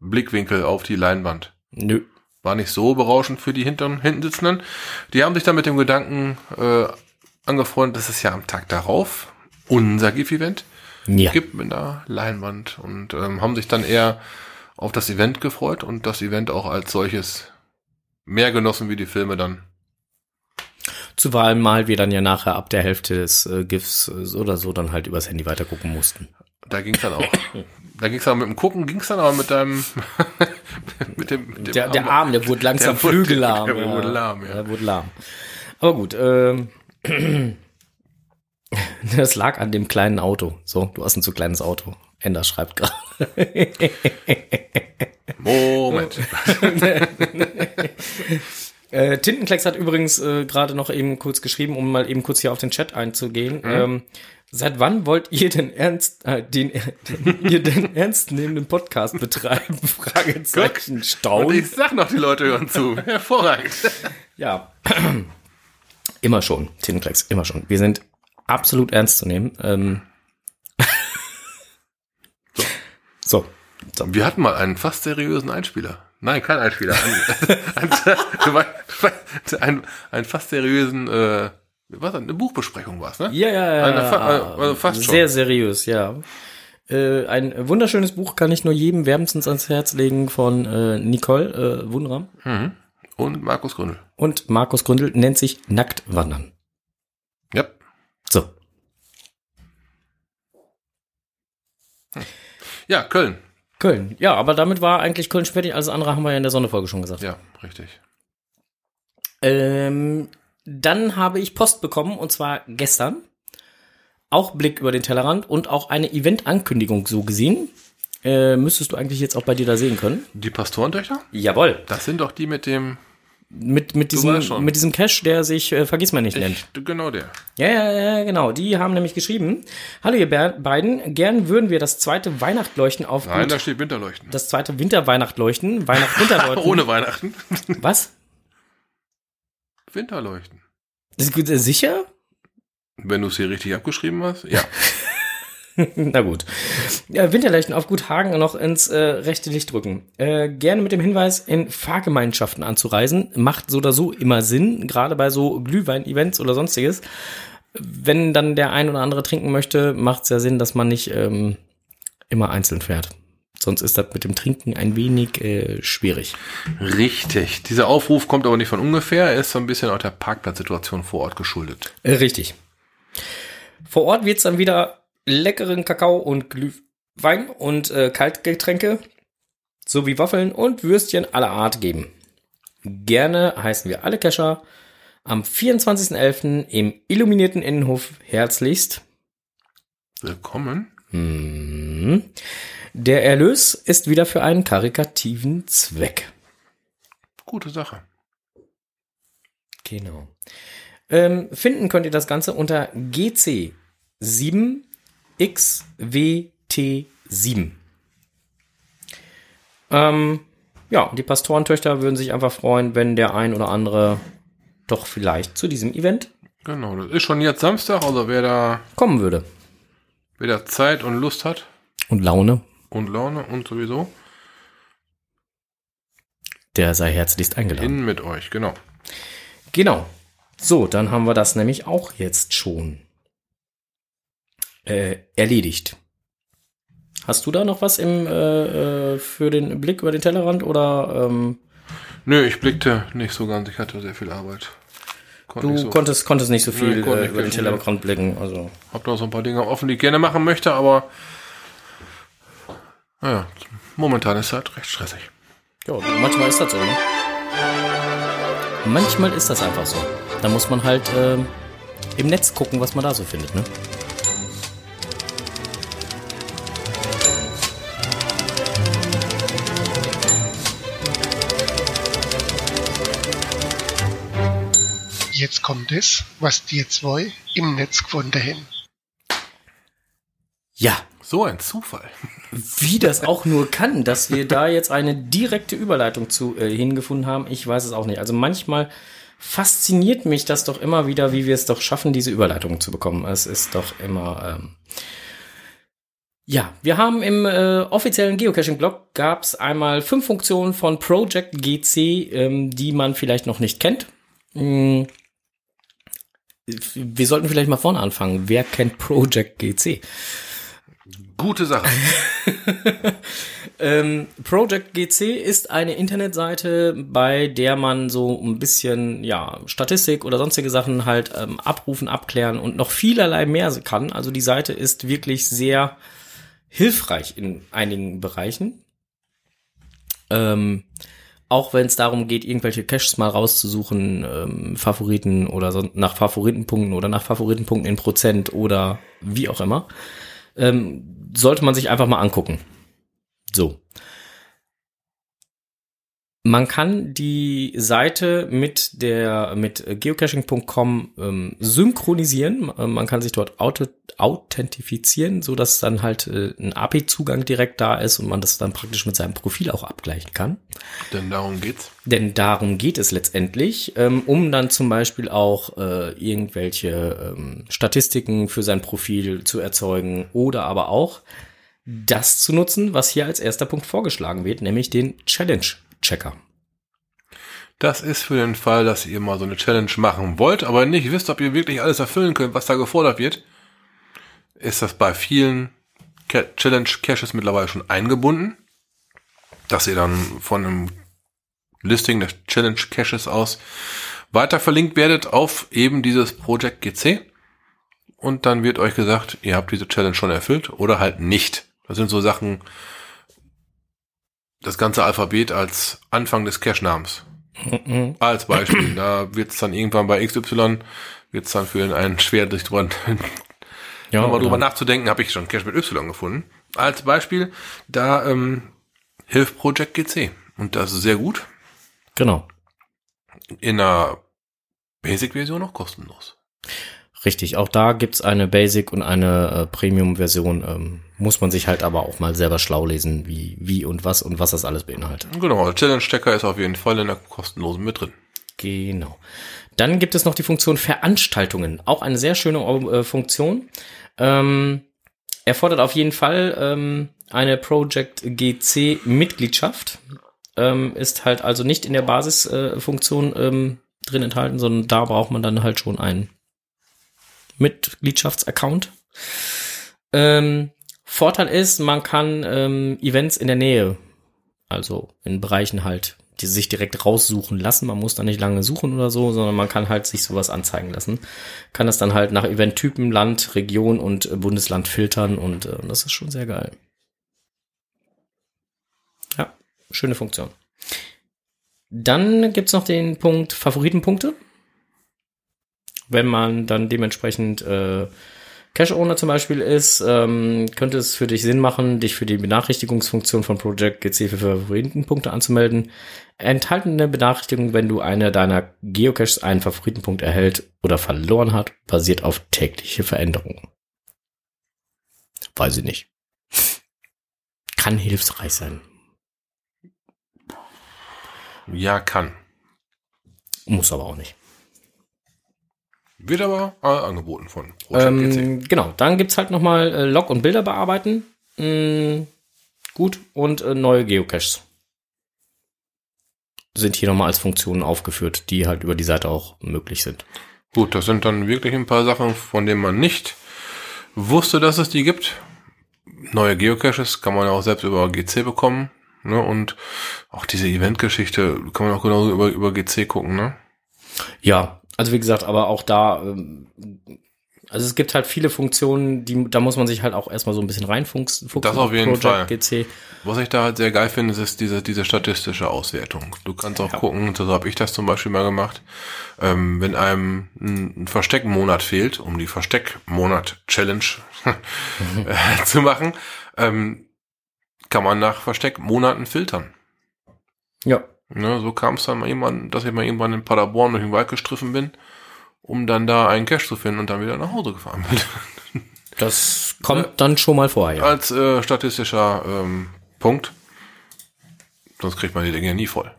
Blickwinkel auf die Leinwand. Nö. War nicht so berauschend für die hinteren, hinten sitzenden. Die haben sich dann mit dem Gedanken äh, angefreundet, dass es ja am Tag darauf unser GIF-Event Ja. gibt mit einer Leinwand und ähm, haben sich dann eher auf das Event gefreut und das Event auch als solches mehr genossen wie die Filme dann. Zumal mal wir dann ja nachher ab der Hälfte des äh, GIFs äh, oder so dann halt übers Handy weitergucken mussten. Da ging es dann auch. da ging es dann mit dem Gucken, ging es dann aber mit deinem mit dem, mit dem Der, der Arm, der wurde langsam Der flügelarm. der wurde lahm, ja. Der wurde lahm. Aber gut, ähm, das lag an dem kleinen Auto. So, du hast ein zu kleines Auto. Ender schreibt gerade. Moment. Äh, Tintenklecks hat übrigens äh, gerade noch eben kurz geschrieben, um mal eben kurz hier auf den Chat einzugehen. Ähm, seit wann wollt ihr denn ernst, äh, den, den ihr den ernstnehmenden Podcast betreiben? Fragezeichen Und Staunen. ich sag noch, die Leute hören zu. Hervorragend. Ja. immer schon, Tintenklecks, immer schon. Wir sind absolut ernst zu nehmen. Ähm. so. so. Wir hatten mal einen fast seriösen Einspieler. Nein, kein Einspieler. Ein, ein, ein, ein, fast seriösen, äh, was, eine Buchbesprechung war es, ne? Ja, ja, ja. Eine fa- also fast schon. Sehr seriös, ja. Äh, ein wunderschönes Buch kann ich nur jedem wärmstens ans Herz legen von äh, Nicole äh, Wunram. Und Markus Gründel. Und Markus Gründel nennt sich Nackt wandern. Ja. So. Ja, Köln. Köln. Ja, aber damit war eigentlich Köln fertig. Alles andere haben wir ja in der Sonderfolge schon gesagt. Ja, richtig. Ähm, dann habe ich Post bekommen und zwar gestern. Auch Blick über den Tellerrand und auch eine Event-Ankündigung so gesehen. Äh, müsstest du eigentlich jetzt auch bei dir da sehen können. Die Pastorentöchter? Jawohl. Das sind doch die mit dem, Mit, mit, diesem, mit diesem Cash, der sich äh, Vergiss mal nicht nennt. ich, genau der. Ja, ja, ja, genau. Die haben nämlich geschrieben, hallo ihr Be- beiden, gern würden wir das zweite Weihnachtleuchten auf Nein, da steht Winterleuchten. das zweite Winterweihnachtleuchten, Weihnacht-Winterleuchten. Ohne Weihnachten. Was? Winterleuchten. Ist gut, äh, sicher? Wenn du es hier richtig abgeschrieben hast, ja. Na gut. Ja, Winterleuchten auf Gut Hagen noch ins äh, rechte Licht rücken. Äh, gerne mit dem Hinweis, in Fahrgemeinschaften anzureisen. Macht so oder so immer Sinn, gerade bei so Glühwein-Events oder sonstiges. Wenn dann der ein oder andere trinken möchte, macht es ja Sinn, dass man nicht ähm, immer einzeln fährt. Sonst ist das mit dem Trinken ein wenig äh, schwierig. Richtig. Dieser Aufruf kommt aber nicht von ungefähr. Er ist so ein bisschen auch der Parkplatzsituation vor Ort geschuldet. Äh, richtig. Vor Ort wird's dann wieder leckeren Kakao und Glühwein und äh, Kaltgetränke sowie Waffeln und Würstchen aller Art geben. Gerne heißen wir alle Kescher am 24.11. im illuminierten Innenhof herzlichst. Willkommen. Mhm. Der Erlös ist wieder für einen karikativen Zweck. Gute Sache. Genau. Ähm, finden könnt ihr das Ganze unter GC7XWT7. Ähm, ja, die Pastorentöchter würden sich einfach freuen, wenn der ein oder andere doch vielleicht zu diesem Event Genau, das ist schon jetzt Samstag, also wer da, kommen würde. wer da Zeit und Lust hat Und Laune, und Laune und sowieso, der sei herzlichst eingeladen. hin mit euch, genau. Genau. So, dann haben wir das nämlich auch jetzt schon äh, erledigt. Hast du da noch was im äh, äh, für den Blick über den Tellerrand oder ähm, Nö, ich blickte nicht so ganz, ich hatte sehr viel Arbeit. Konnte du so. konntest konntest nicht so viel konnte äh, über den Tellerrand blicken? Also Hab noch so ein paar Dinge offen, die ich gerne machen möchte, aber naja, momentan ist halt recht stressig. ja, manchmal ist das so. Ne? Manchmal ist das einfach so. Da muss man halt ähm, im Netz gucken, was man da so findet. Ne? Jetzt kommt es, was die zwei im Netz gefunden haben. Ja, So ein Zufall. Wie das auch nur kann, dass wir da jetzt eine direkte Überleitung zu äh, hingefunden haben, ich weiß es auch nicht. Also manchmal fasziniert mich das doch immer wieder, wie wir es doch schaffen, diese Überleitung zu bekommen. Es ist doch immer. Ähm ja, wir haben im äh, offiziellen Geocaching-Blog gab es einmal fünf Funktionen von Project GC, ähm, die man vielleicht noch nicht kennt. Mm. Wir sollten vielleicht mal vorne anfangen. Wer kennt Project GC? Gute Sache. Ähm, Project GC ist eine Internetseite, bei der man so ein bisschen ja Statistik oder sonstige Sachen halt ähm, abrufen, abklären und noch vielerlei mehr kann. Also die Seite ist wirklich sehr hilfreich in einigen Bereichen. Ähm, auch wenn es darum geht, irgendwelche Caches mal rauszusuchen, ähm, Favoriten oder so, nach Favoritenpunkten oder nach Favoritenpunkten in Prozent oder wie auch immer, ähm, sollte man sich einfach mal angucken. So. Man kann die Seite mit der mit geocaching.com ähm, synchronisieren. Ähm, Man kann sich dort auto, authentifizieren, so dass dann halt äh, ein API-Zugang direkt da ist und man das dann praktisch mit seinem Profil auch abgleichen kann. Denn darum geht's. Denn darum geht es letztendlich, ähm, um dann zum Beispiel auch äh, irgendwelche ähm, Statistiken für sein Profil zu erzeugen oder aber auch das zu nutzen, was hier als erster Punkt vorgeschlagen wird, nämlich den Challenge-Checker. Das ist für den Fall, dass ihr mal so eine Challenge machen wollt, aber nicht wisst, ob ihr wirklich alles erfüllen könnt, was da gefordert wird. Ist das bei vielen Ca- Challenge Caches mittlerweile schon eingebunden, dass ihr dann von einem Listing des Challenge Caches aus weiter verlinkt werdet auf eben dieses Project GC. Und dann wird euch gesagt, ihr habt diese Challenge schon erfüllt oder halt nicht. Das sind so Sachen, das ganze Alphabet als Anfang des Cache-Namens. Als Beispiel, da wird es dann irgendwann bei XY, wird es dann für den einen schwer, sich drüber, Ja, nochmal drüber oder- nachzudenken, habe ich schon Cache mit Y gefunden. Als Beispiel, da ähm, hilft Project GC. Und das ist sehr gut. genau. In der Basic-Version noch kostenlos. Richtig, auch da gibt's eine Basic und eine äh, Premium-Version. Ähm, muss man sich halt aber auch mal selber schlau lesen, wie, wie und was und was das alles beinhaltet. Genau, der Challenge-Stecker ist auf jeden Fall in der kostenlosen mit drin. Genau. Dann gibt es noch die Funktion Veranstaltungen. Auch eine sehr schöne äh, Funktion. Ähm, erfordert auf jeden Fall ähm, eine Project GC Mitgliedschaft. Ähm, ist halt also nicht in der Basisfunktion äh, drin enthalten, sondern da braucht man dann halt schon einen Mitgliedschaftsaccount. Ähm, Vorteil ist, man kann ähm, Events in der Nähe, also in Bereichen halt, die sich direkt raussuchen lassen. Man muss da nicht lange suchen oder so, sondern man kann halt sich sowas anzeigen lassen. Kann das dann halt nach Eventtypen, Land, Region und äh, Bundesland filtern und äh, das ist schon sehr geil. Ja. schöne Funktion. Dann gibt's noch den Punkt Favoritenpunkte. Wenn man dann dementsprechend äh, Cache-Owner zum Beispiel ist, ähm, könnte es für dich Sinn machen, dich für die Benachrichtigungsfunktion von Project GC für Favoritenpunkte anzumelden. Enthaltene Benachrichtigung, wenn du eine deiner Geocaches einen Favoritenpunkt erhält oder verloren hat, basiert auf tägliche Veränderungen. Weiß ich nicht. Kann hilfsreich sein. Ja, kann. Muss aber auch nicht. Wird aber äh, angeboten von GC. Ähm, genau, dann gibt's halt nochmal äh, Log- und Bilder bearbeiten. Mm, gut, und äh, neue Geocaches sind hier nochmal als Funktionen aufgeführt, die halt über die Seite auch möglich sind. Gut, das sind dann wirklich ein paar Sachen, von denen man nicht wusste, dass es die gibt. Neue Geocaches kann man auch selbst über GC bekommen. Ne? Und auch diese Eventgeschichte kann man auch genauso über, über GC gucken. Ne? Ja, also wie gesagt, aber auch da, ähm, also es gibt halt viele Funktionen, die, da muss man sich halt auch erstmal so ein bisschen reinfuchsen. Das auf jeden Fall. GC. Was ich da halt sehr geil finde, ist diese, diese statistische Auswertung. Du kannst auch Ja. gucken, so habe ich das zum Beispiel mal gemacht, ähm, wenn einem ein ein Versteckmonat fehlt, um die Versteckmonat-Challenge äh, zu machen, ähm, kann man nach Versteckmonaten filtern. Ja, Ne, so kam es dann mal irgendwann, dass ich mal irgendwann in Paderborn durch den Wald gestriffen bin, um dann da einen Cash zu finden und dann wieder nach Hause gefahren bin. das kommt dann schon mal vor, ja. Als äh, statistischer ähm, Punkt. Sonst kriegt man die Dinge nie voll.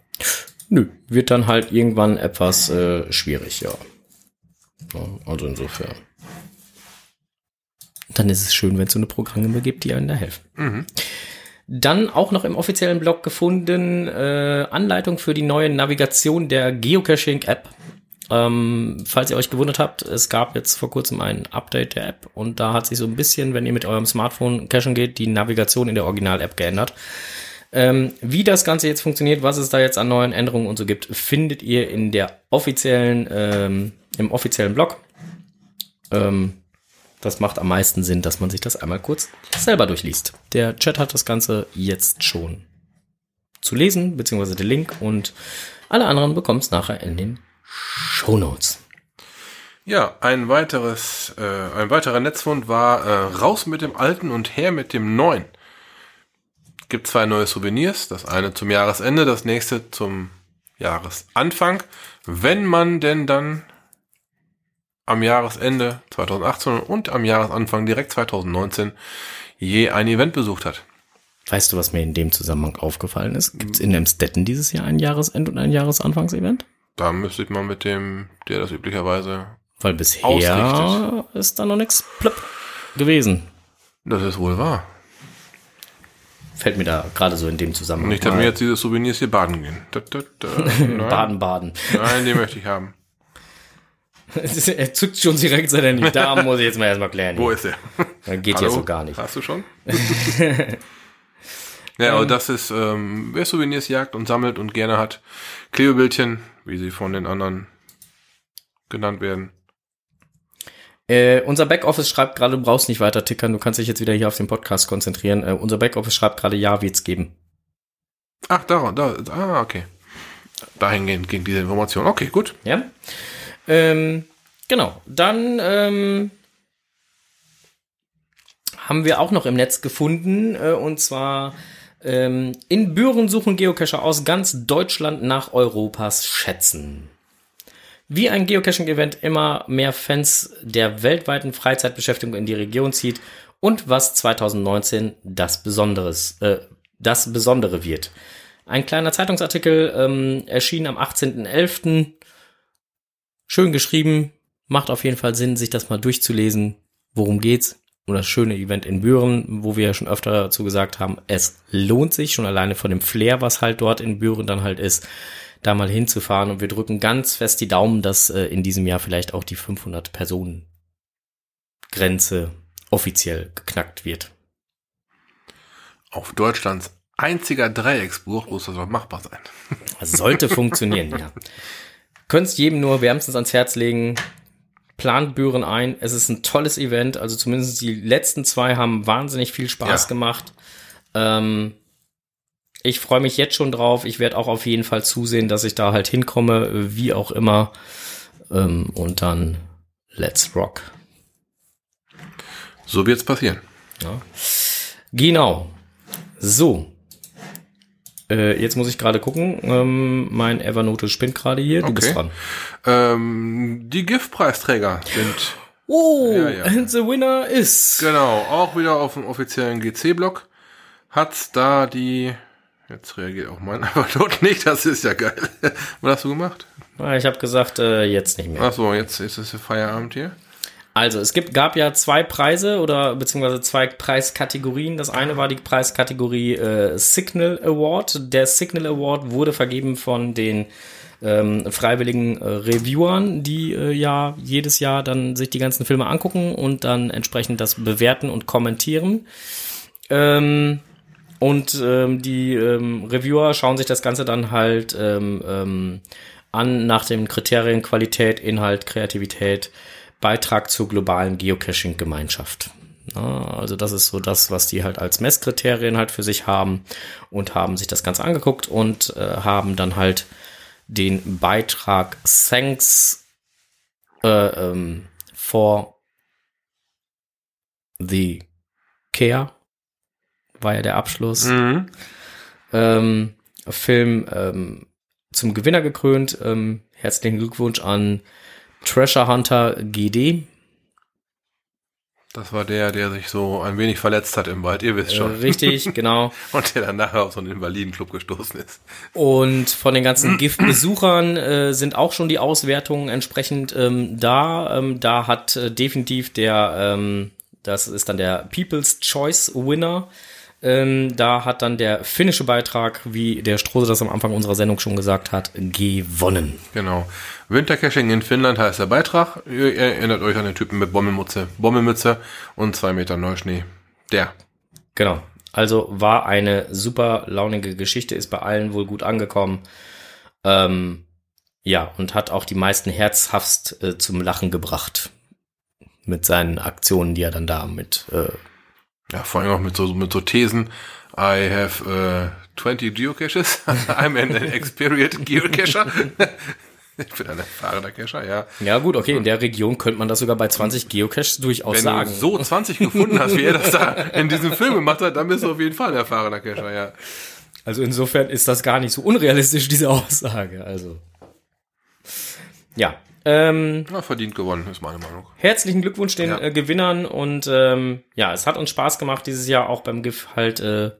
Nö, wird dann halt irgendwann etwas äh, schwierig, ja. Also insofern. Dann ist es schön, wenn es so eine Programme gibt, die einem da helfen. Dann auch noch im offiziellen Blog gefunden, äh, Anleitung für die neue Navigation der Geocaching-App. Ähm, falls ihr euch gewundert habt, es gab jetzt vor kurzem ein Update der App und da hat sich so ein bisschen, wenn ihr mit eurem Smartphone cachen geht, die Navigation in der Original-App geändert. Ähm, wie das Ganze jetzt funktioniert, was es da jetzt an neuen Änderungen und so gibt, findet ihr in der offiziellen, ähm, im offiziellen Blog. Ähm, das macht am meisten Sinn, dass man sich das einmal kurz selber durchliest. Der Chat hat das Ganze jetzt schon zu lesen, beziehungsweise den Link und alle anderen bekommt es nachher in den Shownotes. Ja, ein weiteres, äh, ein weiterer Netzfund war äh, raus mit dem Alten und her mit dem Neuen. Gibt zwei neue Souvenirs, das eine zum Jahresende, das nächste zum Jahresanfang. Wenn man denn dann am Jahresende 2018 und am Jahresanfang direkt 2019 je ein Event besucht hat. Weißt du, was mir in dem Zusammenhang aufgefallen ist? Gibt es in Emstetten dieses Jahr ein Jahresend- und ein Jahresanfangsevent? Da müsste ich mal mit dem, der das üblicherweise, Weil bisher Ausrichtet. ist da noch nichts gewesen. das ist wohl wahr. Fällt mir da gerade so in dem Zusammenhang. Nicht, dass mir jetzt diese Souvenirs hier baden gehen. Da, da, da. Nein. Baden, Baden. Nein, die möchte ich haben. Er zückt schon direkt sein Handy. Da muss ich jetzt mal erstmal klären. Wo ist er? Das geht Hallo? ja so gar nicht. Hast du schon? ja, aber das ist, ähm, wer Souvenirs jagt und sammelt und gerne hat, Klebebildchen, wie sie von den anderen genannt werden. Äh, unser Backoffice schreibt gerade, du brauchst nicht weiter tickern, du kannst dich jetzt wieder hier auf den Podcast konzentrieren. Äh, unser Backoffice schreibt gerade, ja, wird's geben. Ach, da, da, ah, okay. Dahingehend ging diese Information. Okay, gut. Ja. Ähm, genau. Dann ähm, haben wir auch noch im Netz gefunden, äh, und zwar ähm, in Büren suchen Geocacher aus ganz Deutschland nach Europas Schätzen. Wie ein Geocaching-Event immer mehr Fans der weltweiten Freizeitbeschäftigung in die Region zieht und was 2019 das Besonderes, äh, das Besondere wird. Ein kleiner Zeitungsartikel ähm, erschien am 18.11. Schön geschrieben, macht auf jeden Fall Sinn, sich das mal durchzulesen. Worum geht's? Oder das schöne Event in Büren, wo wir ja schon öfter dazu gesagt haben, es lohnt sich schon alleine von dem Flair, was halt dort in Büren dann halt ist, da mal hinzufahren. Und wir drücken ganz fest die Daumen, dass äh, in diesem Jahr vielleicht auch die 500 Personen Grenze offiziell geknackt wird. Auf Deutschlands einziger Dreiecksbuch muss das doch machbar sein. Das sollte funktionieren, ja. Könnt's jedem nur wärmstens ans Herz legen. Plant Büren ein. Es ist ein tolles Event. Also zumindest die letzten zwei haben wahnsinnig viel Spaß Ja. gemacht. Ähm, Ich freue mich jetzt schon drauf. Ich werde auch auf jeden Fall zusehen, dass ich da halt hinkomme, wie auch immer. Ähm, und dann let's rock. So wird's passieren. Ja. Genau. So. Äh, jetzt muss ich gerade gucken. Ähm, mein Evernote spinnt gerade hier. Du bist Okay. dran. Ähm, die GIF-Preisträger sind Oh, Ja, ja. and the winner is. genau auch wieder auf dem offiziellen GC-Blog. Hat's da die Jetzt reagiert auch mein Evernote nicht, das ist ja geil. Was hast du gemacht? Ah, Ich habe gesagt, äh, jetzt nicht mehr. Ach so, jetzt ist es Feierabend hier. Also, es gibt, gab ja zwei Preise oder beziehungsweise zwei Preiskategorien. Das eine war die Preiskategorie äh, Signal Award. Der Signal Award wurde vergeben von den ähm, freiwilligen äh, Reviewern, die äh, ja jedes Jahr dann sich die ganzen Filme angucken und dann entsprechend das bewerten und kommentieren. Ähm, und ähm, die ähm, Reviewer schauen sich das Ganze dann halt ähm, ähm, an nach den Kriterien Qualität, Inhalt, Kreativität, Beitrag zur globalen Geocaching-Gemeinschaft. Also das ist so das, was die halt als Messkriterien halt für sich haben und haben sich das Ganze angeguckt und äh, haben dann halt den Beitrag Thanks äh, ähm, for the Care war ja der Abschluss Mhm. ähm, Film ähm, zum Gewinner gekrönt. Ähm, herzlichen Glückwunsch an Treasure Hunter GD. Das war der, der sich so ein wenig verletzt hat im Wald, ihr wisst Äh, schon. richtig, genau. Und der dann nachher auf so einen Invalidenclub gestoßen ist. Und von den ganzen GIF-Besuchern äh, sind auch schon die Auswertungen entsprechend ähm, da. Ähm, da hat äh, definitiv der, ähm, das ist dann der People's Choice Winner. Ähm, da hat dann der finnische Beitrag, wie der Strose das am Anfang unserer Sendung schon gesagt hat, gewonnen. Genau. Wintercaching in Finnland heißt der Beitrag. Ihr erinnert euch an den Typen mit Bommelmütze, Bommelmütze und zwei Meter Neuschnee. Der. Genau. Also war eine super launige Geschichte, ist bei allen wohl gut angekommen. Ähm, ja, und hat auch die meisten herzhaftst äh, zum Lachen gebracht. Mit seinen Aktionen, die er dann da mit. Äh, Ja, vor allem auch mit so, mit so Thesen. I have äh, 20 Geocaches. I'm an experienced Geocacher. ich bin ein erfahrener Cacher, ja. ja, gut, okay, in der Region könnte man das sogar bei 20 Geocaches durchaus Wenn sagen. du so 20 gefunden hast, wie er das da in diesem Film gemacht hat, dann bist du auf jeden Fall ein erfahrener Cacher, ja. Also insofern ist das gar nicht so unrealistisch, diese Aussage. Also. Ja. Ähm, ja. Verdient gewonnen, ist meine Meinung. herzlichen Glückwunsch den Ja. äh, Gewinnern und ähm, ja, es hat uns Spaß gemacht, dieses Jahr auch beim GIF halt äh,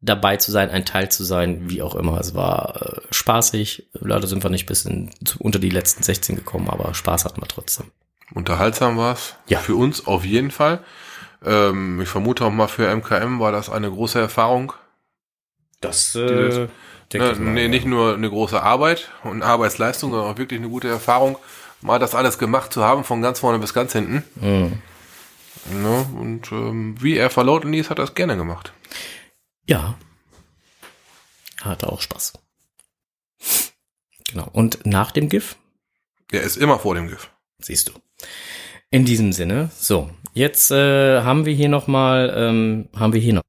dabei zu sein, ein Teil zu sein, wie auch immer. Es war äh, spaßig. Leider sind wir nicht bis in, unter die letzten 16 gekommen, aber Spaß hatten wir trotzdem. Unterhaltsam war's. Ja. Für uns auf jeden fall. Ähm, ich vermute auch mal für MKM war das eine große Erfahrung. Das Dieses- äh, denke Ne, nee, nicht nur eine große Arbeit und Arbeitsleistung, sondern auch wirklich eine gute Erfahrung, mal das alles gemacht zu haben, von ganz vorne bis ganz hinten. Mhm. Ne? Und ähm, wie er verlauten ließ, hat er es gerne gemacht. Ja. Hatte auch Spaß. Genau. Und nach dem GIF Er ist immer vor dem GIF. Siehst du. In diesem Sinne, so, jetzt äh, haben wir hier noch mal, ähm, haben wir hier noch.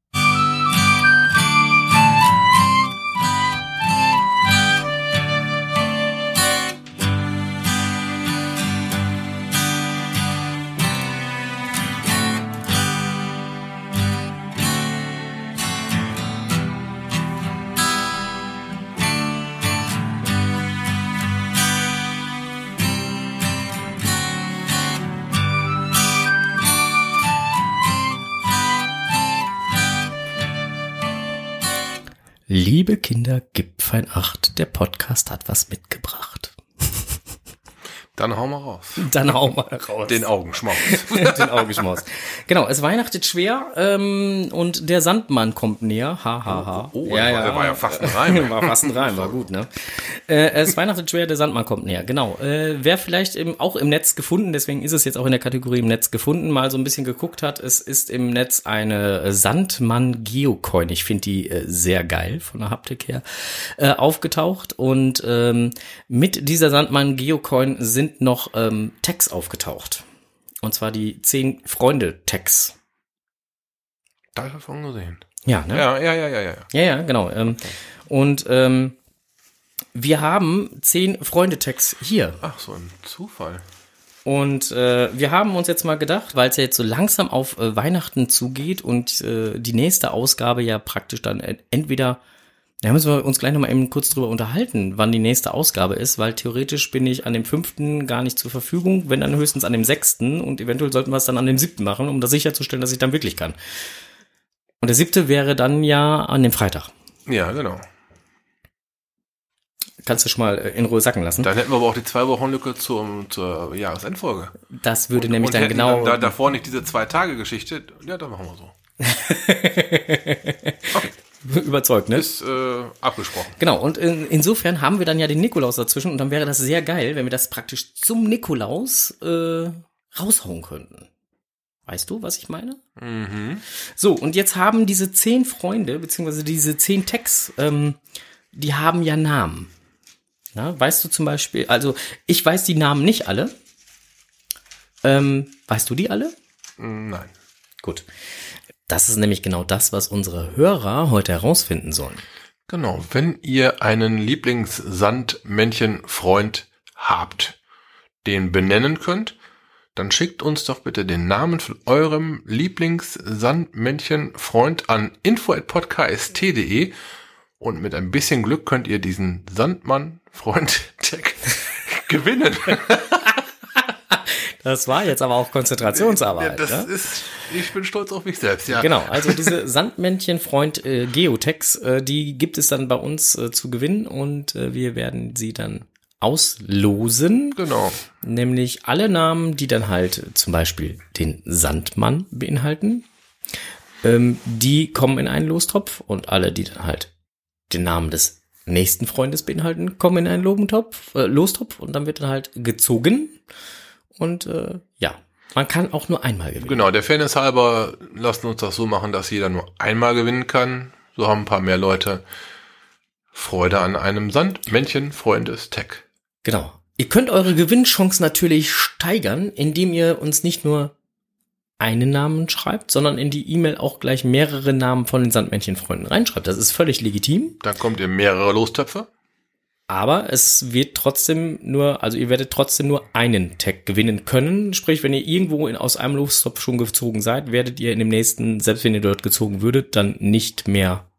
Kinder, gib fein acht, der Podcast hat was mitgebracht. Dann hau mal raus. Dann hau mal raus. Den Augenschmaus. den Augenschmaus. Genau, es weihnachtet schwer ähm, und der Sandmann kommt näher. Ha, ha, ha. Oh, oh, der war ja fast ein Reim. war fast ein Reim, war gut, ne? Äh, es weihnachtet schwer, der Sandmann kommt näher. Genau. Äh, wer vielleicht im, auch im Netz gefunden, deswegen ist es jetzt auch in der Kategorie im Netz gefunden, mal so ein bisschen geguckt hat, es ist im Netz eine Sandmann Geocoin. Ich finde die äh, sehr geil von der Haptik her äh, aufgetaucht und ähm, mit dieser Sandmann Geocoin sind noch ähm, Tags aufgetaucht. Und zwar die zehn Freunde Tags. Da hast du schon gesehen. Ja, ne? Ja, ja, ja, ja, ja. Ja, ja, genau. Ähm, und ähm, wir haben zehn Freunde-Tags hier. Ach, so ein Zufall. Und äh, wir haben uns jetzt mal gedacht, weil es ja jetzt so langsam auf äh, Weihnachten zugeht und äh, die nächste Ausgabe ja praktisch dann en- entweder, da müssen wir uns gleich nochmal eben kurz drüber unterhalten, wann die nächste Ausgabe ist, weil theoretisch bin ich an dem fünften gar nicht zur Verfügung, wenn dann höchstens an dem sechsten und eventuell sollten wir es dann an dem siebten machen, um das sicherzustellen, dass ich dann wirklich kann. Und der siebte wäre dann ja an dem Freitag. Ja, genau. Kannst du schon mal äh, in Ruhe sacken lassen. Dann hätten wir aber auch die zwei Wochen Lücke zum, zur Jahresendfolge. Das würde nämlich Und dann genau. da, davor nicht diese zwei Tage Geschichte. Ja, das machen wir so. überzeugt, ne? Ist äh, abgesprochen. Genau, und in, insofern haben wir dann ja den Nikolaus dazwischen und dann wäre das sehr geil, wenn wir das praktisch zum Nikolaus äh, raushauen könnten. Weißt du, was ich meine? Mhm. So, und jetzt haben diese zehn Freunde, beziehungsweise diese zehn Tags, ähm, die haben ja Namen. Na, weißt du zum Beispiel, also ich weiß die Namen nicht alle. Ähm, weißt du die alle? Nein. Gut. Das ist nämlich genau das, was unsere Hörer heute herausfinden sollen. Genau, wenn ihr einen Lieblingssandmännchen-Freund habt, den benennen könnt, dann schickt uns doch bitte den Namen von eurem Lieblingssandmännchen-Freund an info.podcast.de und mit ein bisschen Glück könnt ihr diesen Sandmann-Freund-Tag gewinnen. Das war jetzt aber auch Konzentrationsarbeit. das ne? ist, ich bin stolz auf mich selbst, ja. Genau, also diese Sandmännchen-Freund äh, Geotex, äh, die gibt es dann bei uns äh, zu gewinnen und äh, wir werden sie dann auslosen. Genau. Nämlich alle Namen, die dann halt zum Beispiel den Sandmann beinhalten, ähm, die kommen in einen Lostopf und alle, die dann halt den Namen des nächsten Freundes beinhalten, kommen in einen Lobentopf, äh, Lostopf und dann wird dann halt gezogen und äh, ja, man kann auch nur einmal gewinnen. Genau, der Fairness halber lassen uns das so machen, dass jeder nur einmal gewinnen kann. So haben ein paar mehr Leute Freude an einem Sandmännchen-Freundes-Tag. Genau. Ihr könnt eure Gewinnchance natürlich steigern, indem ihr uns nicht nur einen Namen schreibt, sondern in die E-Mail auch gleich mehrere Namen von den Sandmännchenfreunden reinschreibt. Das ist völlig legitim, Dann kommt ihr mehrere Lostöpfe. Aber es wird trotzdem nur, also ihr werdet trotzdem nur einen Tag gewinnen können. Sprich, wenn ihr irgendwo in, aus einem Lostopf schon gezogen seid, werdet ihr in dem nächsten, selbst wenn ihr dort gezogen würdet, dann nicht mehr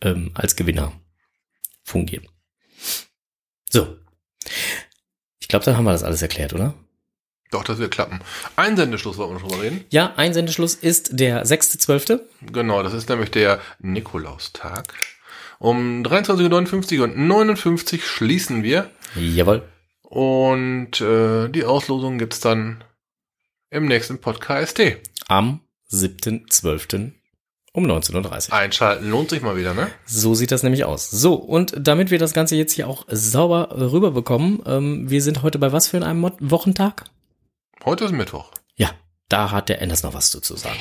ähm, als Gewinner fungieren. So. Ich glaube, dann haben wir das alles erklärt, oder? Doch, das wird klappen. Einsendeschluss wollten wir schon mal reden. Ja, Einsendeschluss ist der 6.12. Genau, das ist nämlich der Nikolaustag. Um 23.59 Uhr und 59 schließen wir. Jawohl. Und äh, die Auslosung gibt's dann im nächsten Podcast. Am 7.12. um 19.30 Uhr. Einschalten lohnt sich mal wieder, ne? So sieht das nämlich aus. So, und damit wir das Ganze jetzt hier auch sauber rüberbekommen, ähm, wir sind heute bei was für einem Mo Wochentag? Heute ist Mittwoch. Ja, da hat der Enders noch was zu, zu sagen.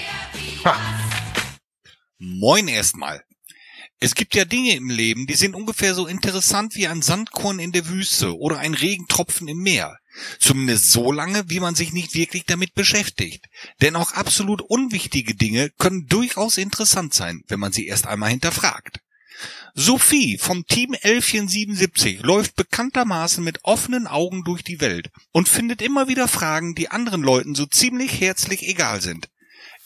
Moin erstmal. Es gibt ja Dinge im Leben, die sind ungefähr so interessant wie ein Sandkorn in der Wüste oder ein Regentropfen im Meer. Zumindest so lange, wie man sich nicht wirklich damit beschäftigt. Denn auch absolut unwichtige Dinge können durchaus interessant sein, wenn man sie erst einmal hinterfragt. Sophie vom Team 1177 läuft bekanntermaßen mit offenen Augen durch die Welt und findet immer wieder Fragen, die anderen Leuten so ziemlich herzlich egal sind.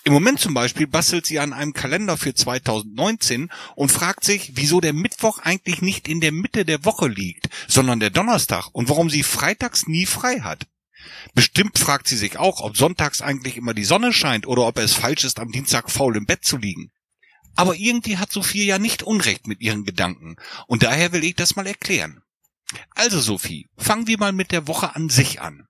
Im Moment zum Beispiel bastelt sie an einem Kalender für 2019 und fragt sich, wieso der Mittwoch eigentlich nicht in der Mitte der Woche liegt, sondern der Donnerstag und warum sie freitags nie frei hat. Bestimmt fragt sie sich auch, ob sonntags eigentlich immer die Sonne scheint oder ob es falsch ist, am Dienstag faul im Bett zu liegen. Aber irgendwie hat Sophie ja nicht Unrecht mit ihren Gedanken und daher will ich das mal erklären. Also Sophie, fangen wir mal mit der Woche an sich an.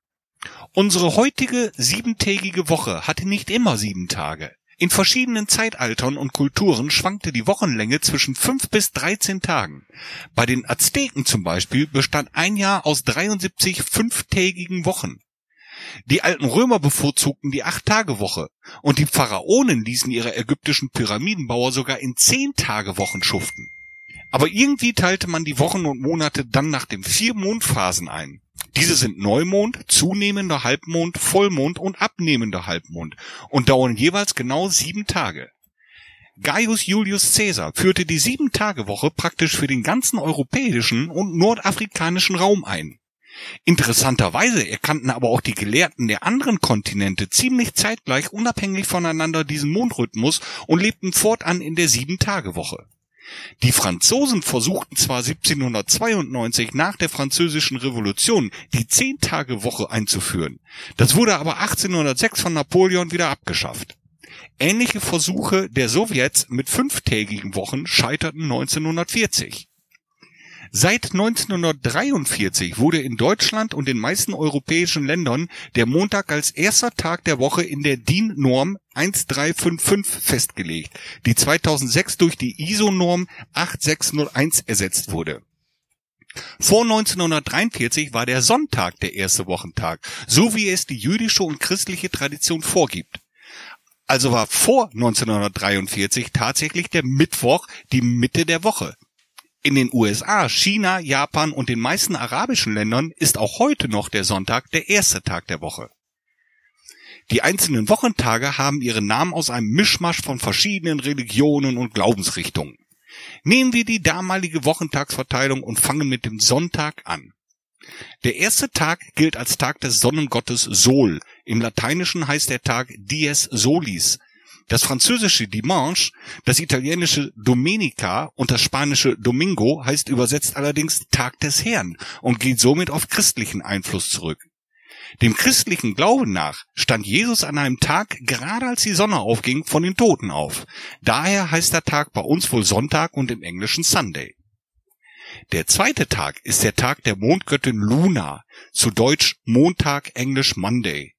Unsere heutige siebentägige Woche hatte nicht immer sieben Tage. In verschiedenen Zeitaltern und Kulturen schwankte die Wochenlänge zwischen fünf bis 13 Tagen. Bei den Azteken zum Beispiel bestand ein Jahr aus 73 fünftägigen Wochen. Die alten Römer bevorzugten die Acht-Tage-Woche und die Pharaonen ließen ihre ägyptischen Pyramidenbauer sogar in Zehn-Tage-Wochen schuften. Aber irgendwie teilte man die Wochen und Monate dann nach den vier Mondphasen ein. Diese sind Neumond, zunehmender Halbmond, Vollmond und abnehmender Halbmond und dauern jeweils genau sieben Tage. Gaius Julius Caesar führte die Sieben-Tage-Woche praktisch für den ganzen europäischen und nordafrikanischen Raum ein. Interessanterweise erkannten aber auch die Gelehrten der anderen Kontinente ziemlich zeitgleich unabhängig voneinander diesen Mondrhythmus und lebten fortan in der Sieben-Tage-Woche. Die Franzosen versuchten zwar 1792 nach der französischen Revolution die Zehn-Tage-Woche einzuführen. Das wurde aber 1806 von Napoleon wieder abgeschafft. Ähnliche Versuche der Sowjets mit fünftägigen Wochen scheiterten 1940. Seit 1943 wurde in Deutschland und den meisten europäischen Ländern der Montag als erster Tag der Woche in der DIN-Norm 1355 festgelegt, die 2006 durch die ISO-Norm 8601 ersetzt wurde. Vor 1943 war der Sonntag der erste Wochentag, so wie es die jüdische und christliche Tradition vorgibt. Also war vor 1943 tatsächlich der Mittwoch die Mitte der Woche. In den USA, China, Japan und den meisten arabischen Ländern ist auch heute noch der Sonntag der erste Tag der Woche. Die einzelnen Wochentage haben ihren Namen aus einem Mischmasch von verschiedenen Religionen und Glaubensrichtungen. Nehmen wir die damalige Wochentagsverteilung und fangen mit dem Sonntag an. Der erste Tag gilt als Tag des Sonnengottes Sol. Im Lateinischen heißt der Tag Dies Solis, das französische Dimanche, das italienische Domenica und das spanische Domingo heißt übersetzt allerdings Tag des Herrn und geht somit auf christlichen Einfluss zurück. Dem christlichen Glauben nach stand Jesus an einem Tag, gerade als die Sonne aufging, von den Toten auf. Daher heißt der Tag bei uns wohl Sonntag und im Englischen Sunday. Der zweite Tag ist der Tag der Mondgöttin Luna, zu Deutsch Montag, Englisch Monday.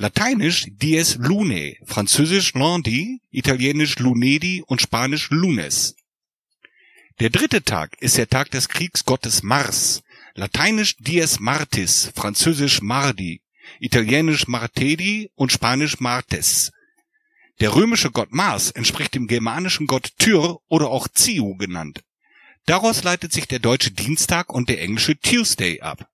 Lateinisch dies lunae, französisch lundi, italienisch lunedi und spanisch lunes. Der dritte Tag ist der Tag des Kriegsgottes Mars, lateinisch dies martis, französisch mardi, italienisch martedi und spanisch martes. Der römische Gott Mars entspricht dem germanischen Gott Tyr oder auch Ziu genannt. Daraus leitet sich der deutsche Dienstag und der englische Tuesday ab.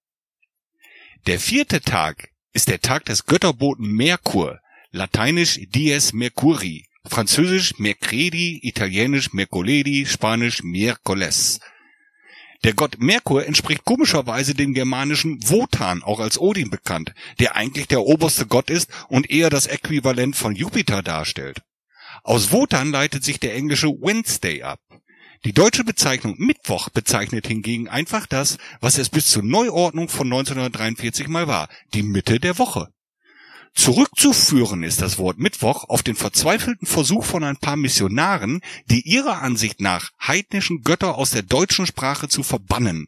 Der vierte Tag ist der Tag des Götterboten Merkur, lateinisch Dies Mercuri, französisch Mercredi, italienisch Mercoledi, spanisch Miércoles. Der Gott Merkur entspricht komischerweise dem germanischen Wotan, auch als Odin bekannt, der eigentlich der oberste Gott ist und eher das Äquivalent von Jupiter darstellt. Aus Wotan leitet sich der englische Wednesday ab. Die deutsche Bezeichnung Mittwoch bezeichnet hingegen einfach das, was es bis zur Neuordnung von 1943 mal war, die Mitte der Woche. Zurückzuführen ist das Wort Mittwoch auf den verzweifelten Versuch von ein paar Missionaren, die ihrer Ansicht nach heidnischen Götter aus der deutschen Sprache zu verbannen.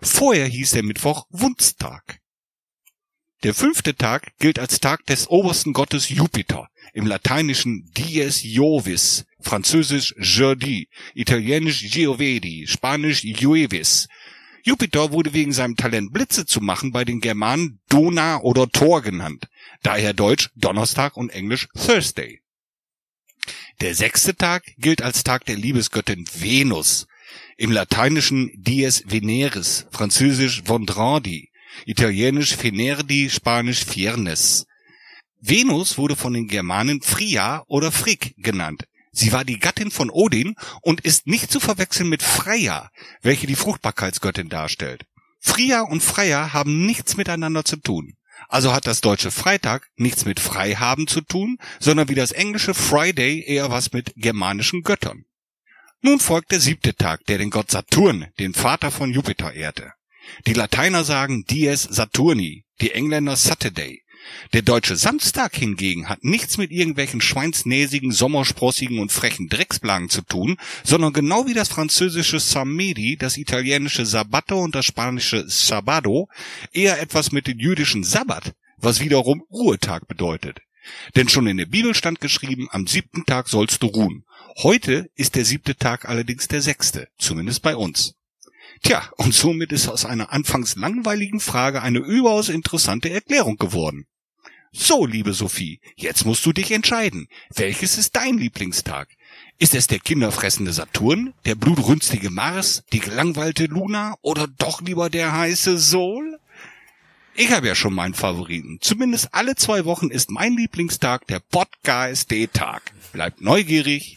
Vorher hieß der Mittwoch Wundstag. Der fünfte Tag gilt als Tag des obersten Gottes Jupiter, im Lateinischen Dies Jovis, Französisch Jeudi, Italienisch Giovedi, Spanisch Juevis. Jupiter wurde wegen seinem Talent Blitze zu machen bei den Germanen Dona oder Thor genannt, daher Deutsch Donnerstag und Englisch Thursday. Der sechste Tag gilt als Tag der Liebesgöttin Venus, im Lateinischen Dies Veneris, Französisch Vendrandi, Italienisch Fenerdi, Spanisch Fiernes. Venus wurde von den Germanen Fria oder Frick genannt. Sie war die Gattin von Odin und ist nicht zu verwechseln mit Freya, welche die Fruchtbarkeitsgöttin darstellt. Fria und Freya haben nichts miteinander zu tun. Also hat das deutsche Freitag nichts mit Freihaben zu tun, sondern wie das englische Friday eher was mit germanischen Göttern. Nun folgt der siebte Tag, der den Gott Saturn, den Vater von Jupiter, ehrte. Die Lateiner sagen Dies Saturni, die Engländer Saturday. Der deutsche Samstag hingegen hat nichts mit irgendwelchen schweinsnäsigen, sommersprossigen und frechen Drecksplagen zu tun, sondern genau wie das französische Samedi, das italienische Sabato und das spanische Sabado eher etwas mit dem jüdischen Sabbat, was wiederum Ruhetag bedeutet. Denn schon in der Bibel stand geschrieben, am siebten Tag sollst du ruhen. Heute ist der siebte Tag allerdings der sechste, zumindest bei uns. Tja, und somit ist aus einer anfangs langweiligen Frage eine überaus interessante Erklärung geworden. So, liebe Sophie, jetzt musst du dich entscheiden. Welches ist dein Lieblingstag? Ist es der kinderfressende Saturn, der blutrünstige Mars, die gelangweilte Luna oder doch lieber der heiße Sol? Ich habe ja schon meinen Favoriten. Zumindest alle zwei Wochen ist mein Lieblingstag der Podcast-Tag. Bleibt neugierig.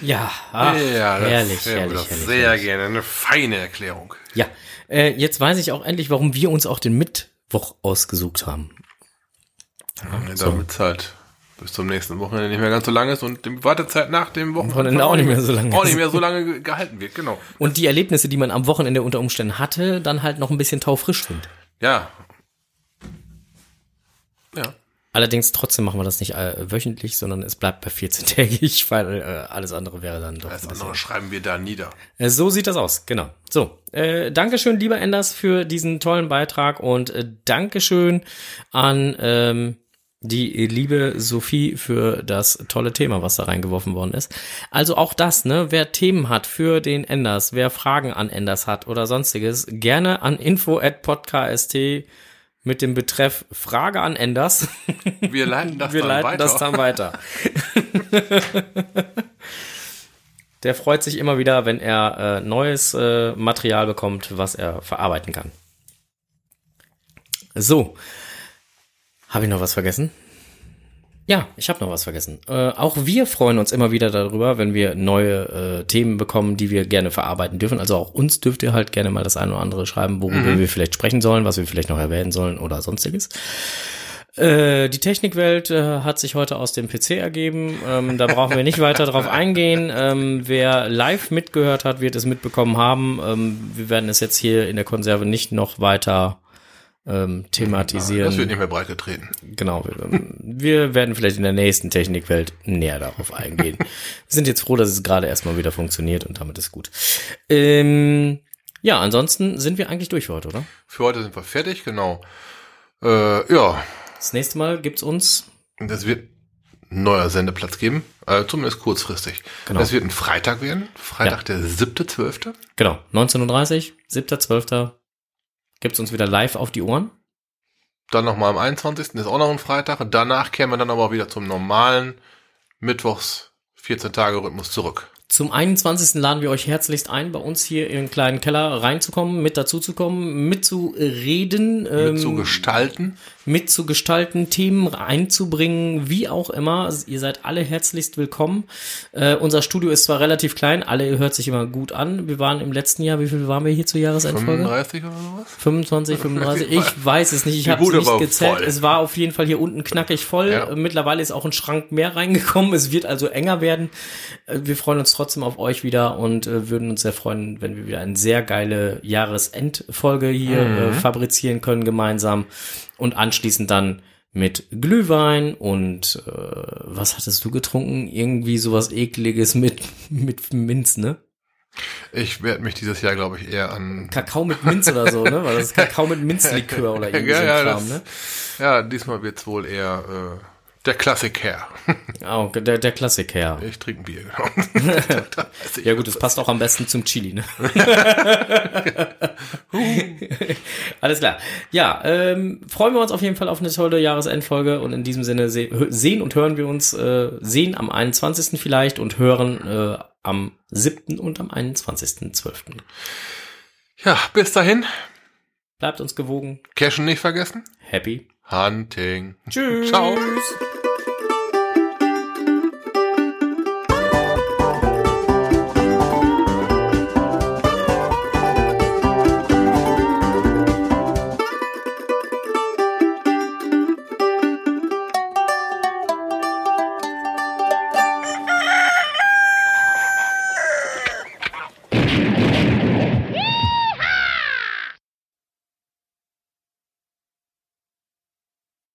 Ja, ach, ja, das, herrlich, ja, herrlich, das herrlich, sehr herrlich. gerne. Eine feine Erklärung. Ja, äh, jetzt weiß ich auch endlich, warum wir uns auch den Mittwoch ausgesucht haben. Ja, Damit es halt bis zum nächsten Wochenende nicht mehr ganz so lang ist und die Wartezeit nach dem Wochenende, auch nicht mehr so lang auch nicht mehr so lange ge- gehalten wird, genau. Und die Erlebnisse, die man am Wochenende unter Umständen hatte, dann halt noch ein bisschen taufrisch sind. Ja. Allerdings trotzdem machen wir das nicht äh, wöchentlich, sondern es bleibt bei 14-tägig, weil äh, alles andere wäre dann doch bisschen. andere schreiben wir da nieder. Äh, So sieht das aus, genau. So, äh, Dankeschön, lieber Enders, für diesen tollen Beitrag und äh, Dankeschön an ähm, die liebe Sophie für das tolle Thema, was da reingeworfen worden ist. Also auch das, ne, wer Themen hat für den Enders, wer Fragen an Enders hat oder sonstiges, gerne an info at podcast mit dem Betreff Frage an Enders. Wir leiten das Wir dann leiten weiter. das dann weiter. Der freut sich immer wieder, wenn er äh, neues äh, Material bekommt, was er verarbeiten kann. So. Habe ich noch was vergessen? Ja, ich habe noch was vergessen. Äh, auch wir freuen uns immer wieder darüber, wenn wir neue äh, Themen bekommen, die wir gerne verarbeiten dürfen. Also auch uns dürft ihr halt gerne mal das eine oder andere schreiben, worüber wir vielleicht sprechen sollen, was wir vielleicht noch erwähnen sollen oder sonstiges. Äh, die Technikwelt äh, hat sich heute aus dem PC ergeben. Ähm, da brauchen wir nicht weiter drauf eingehen. Ähm, wer live mitgehört hat, wird es mitbekommen haben. Ähm, wir werden es jetzt hier in der Konserve nicht noch weiter ähm, thematisieren. Das wird nicht mehr breit getreten. Genau. Wir, wir werden vielleicht in der nächsten Technikwelt näher darauf eingehen. Wir sind jetzt froh, dass es gerade erstmal wieder funktioniert und damit ist gut. Ähm, ja, ansonsten sind wir eigentlich durch für heute, oder? Für heute sind wir fertig, genau. Äh, ja, Das nächste Mal gibt's uns. Es wird ein neuer Sendeplatz geben, äh, zumindest kurzfristig. Genau. Es wird ein Freitag werden, Freitag der 7.12. Genau, 19.30 7.12. gibt's uns wieder live auf die Ohren. Dann nochmal am 21. ist auch noch ein Freitag. Und danach kehren wir dann aber wieder zum normalen Mittwochs 14-Tage-Rhythmus zurück. Zum 21. laden wir euch herzlichst ein, bei uns hier in den kleinen Keller reinzukommen, mit dazuzukommen, mitzureden, Mit ähm, zu gestalten. Mitzugestalten, Themen einzubringen, wie auch immer. Ihr seid alle herzlichst willkommen. Äh, unser Studio ist zwar relativ klein, alle hört sich immer gut an. Wir waren im letzten Jahr, wie viel waren wir hier zur Jahresendfolge? 35 oder sowas? 25, 35, ich weiß es nicht, ich habe es nicht gezählt. voll. Es war auf jeden Fall hier unten knackig voll. Ja. Äh, Mittlerweile ist auch ein Schrank mehr reingekommen. Es wird also enger werden. Äh, Wir freuen uns trotzdem auf euch wieder und äh, würden uns sehr freuen, wenn wir wieder eine sehr geile Jahresendfolge hier Mhm. äh, fabrizieren können gemeinsam und anschließend dann mit Glühwein und äh, was hattest du getrunken? Irgendwie sowas ekliges mit mit Minz, ne? Ich werde mich dieses Jahr, glaube ich, eher an... Kakao mit Minz oder so, ne? Weil das ist Kakao mit Minzlikör oder irgendwie so ein ja, Kram, das, ne? ja, diesmal wird's wohl eher äh, der Klassiker. Oh, der, der Klassiker. Ich trinke ein Bier, genau. Ja gut, das passt auch am besten zum Chili, ne? Alles klar. Ja, ähm, freuen wir uns auf jeden Fall auf eine tolle Jahresendfolge und in diesem Sinne se sehen und hören wir uns, äh, sehen am 21. vielleicht und hören äh, am 7. und am 21.12. Ja, bis dahin. Bleibt uns gewogen. Cashen nicht vergessen. Happy. Hunting. Tschüss. Ciao.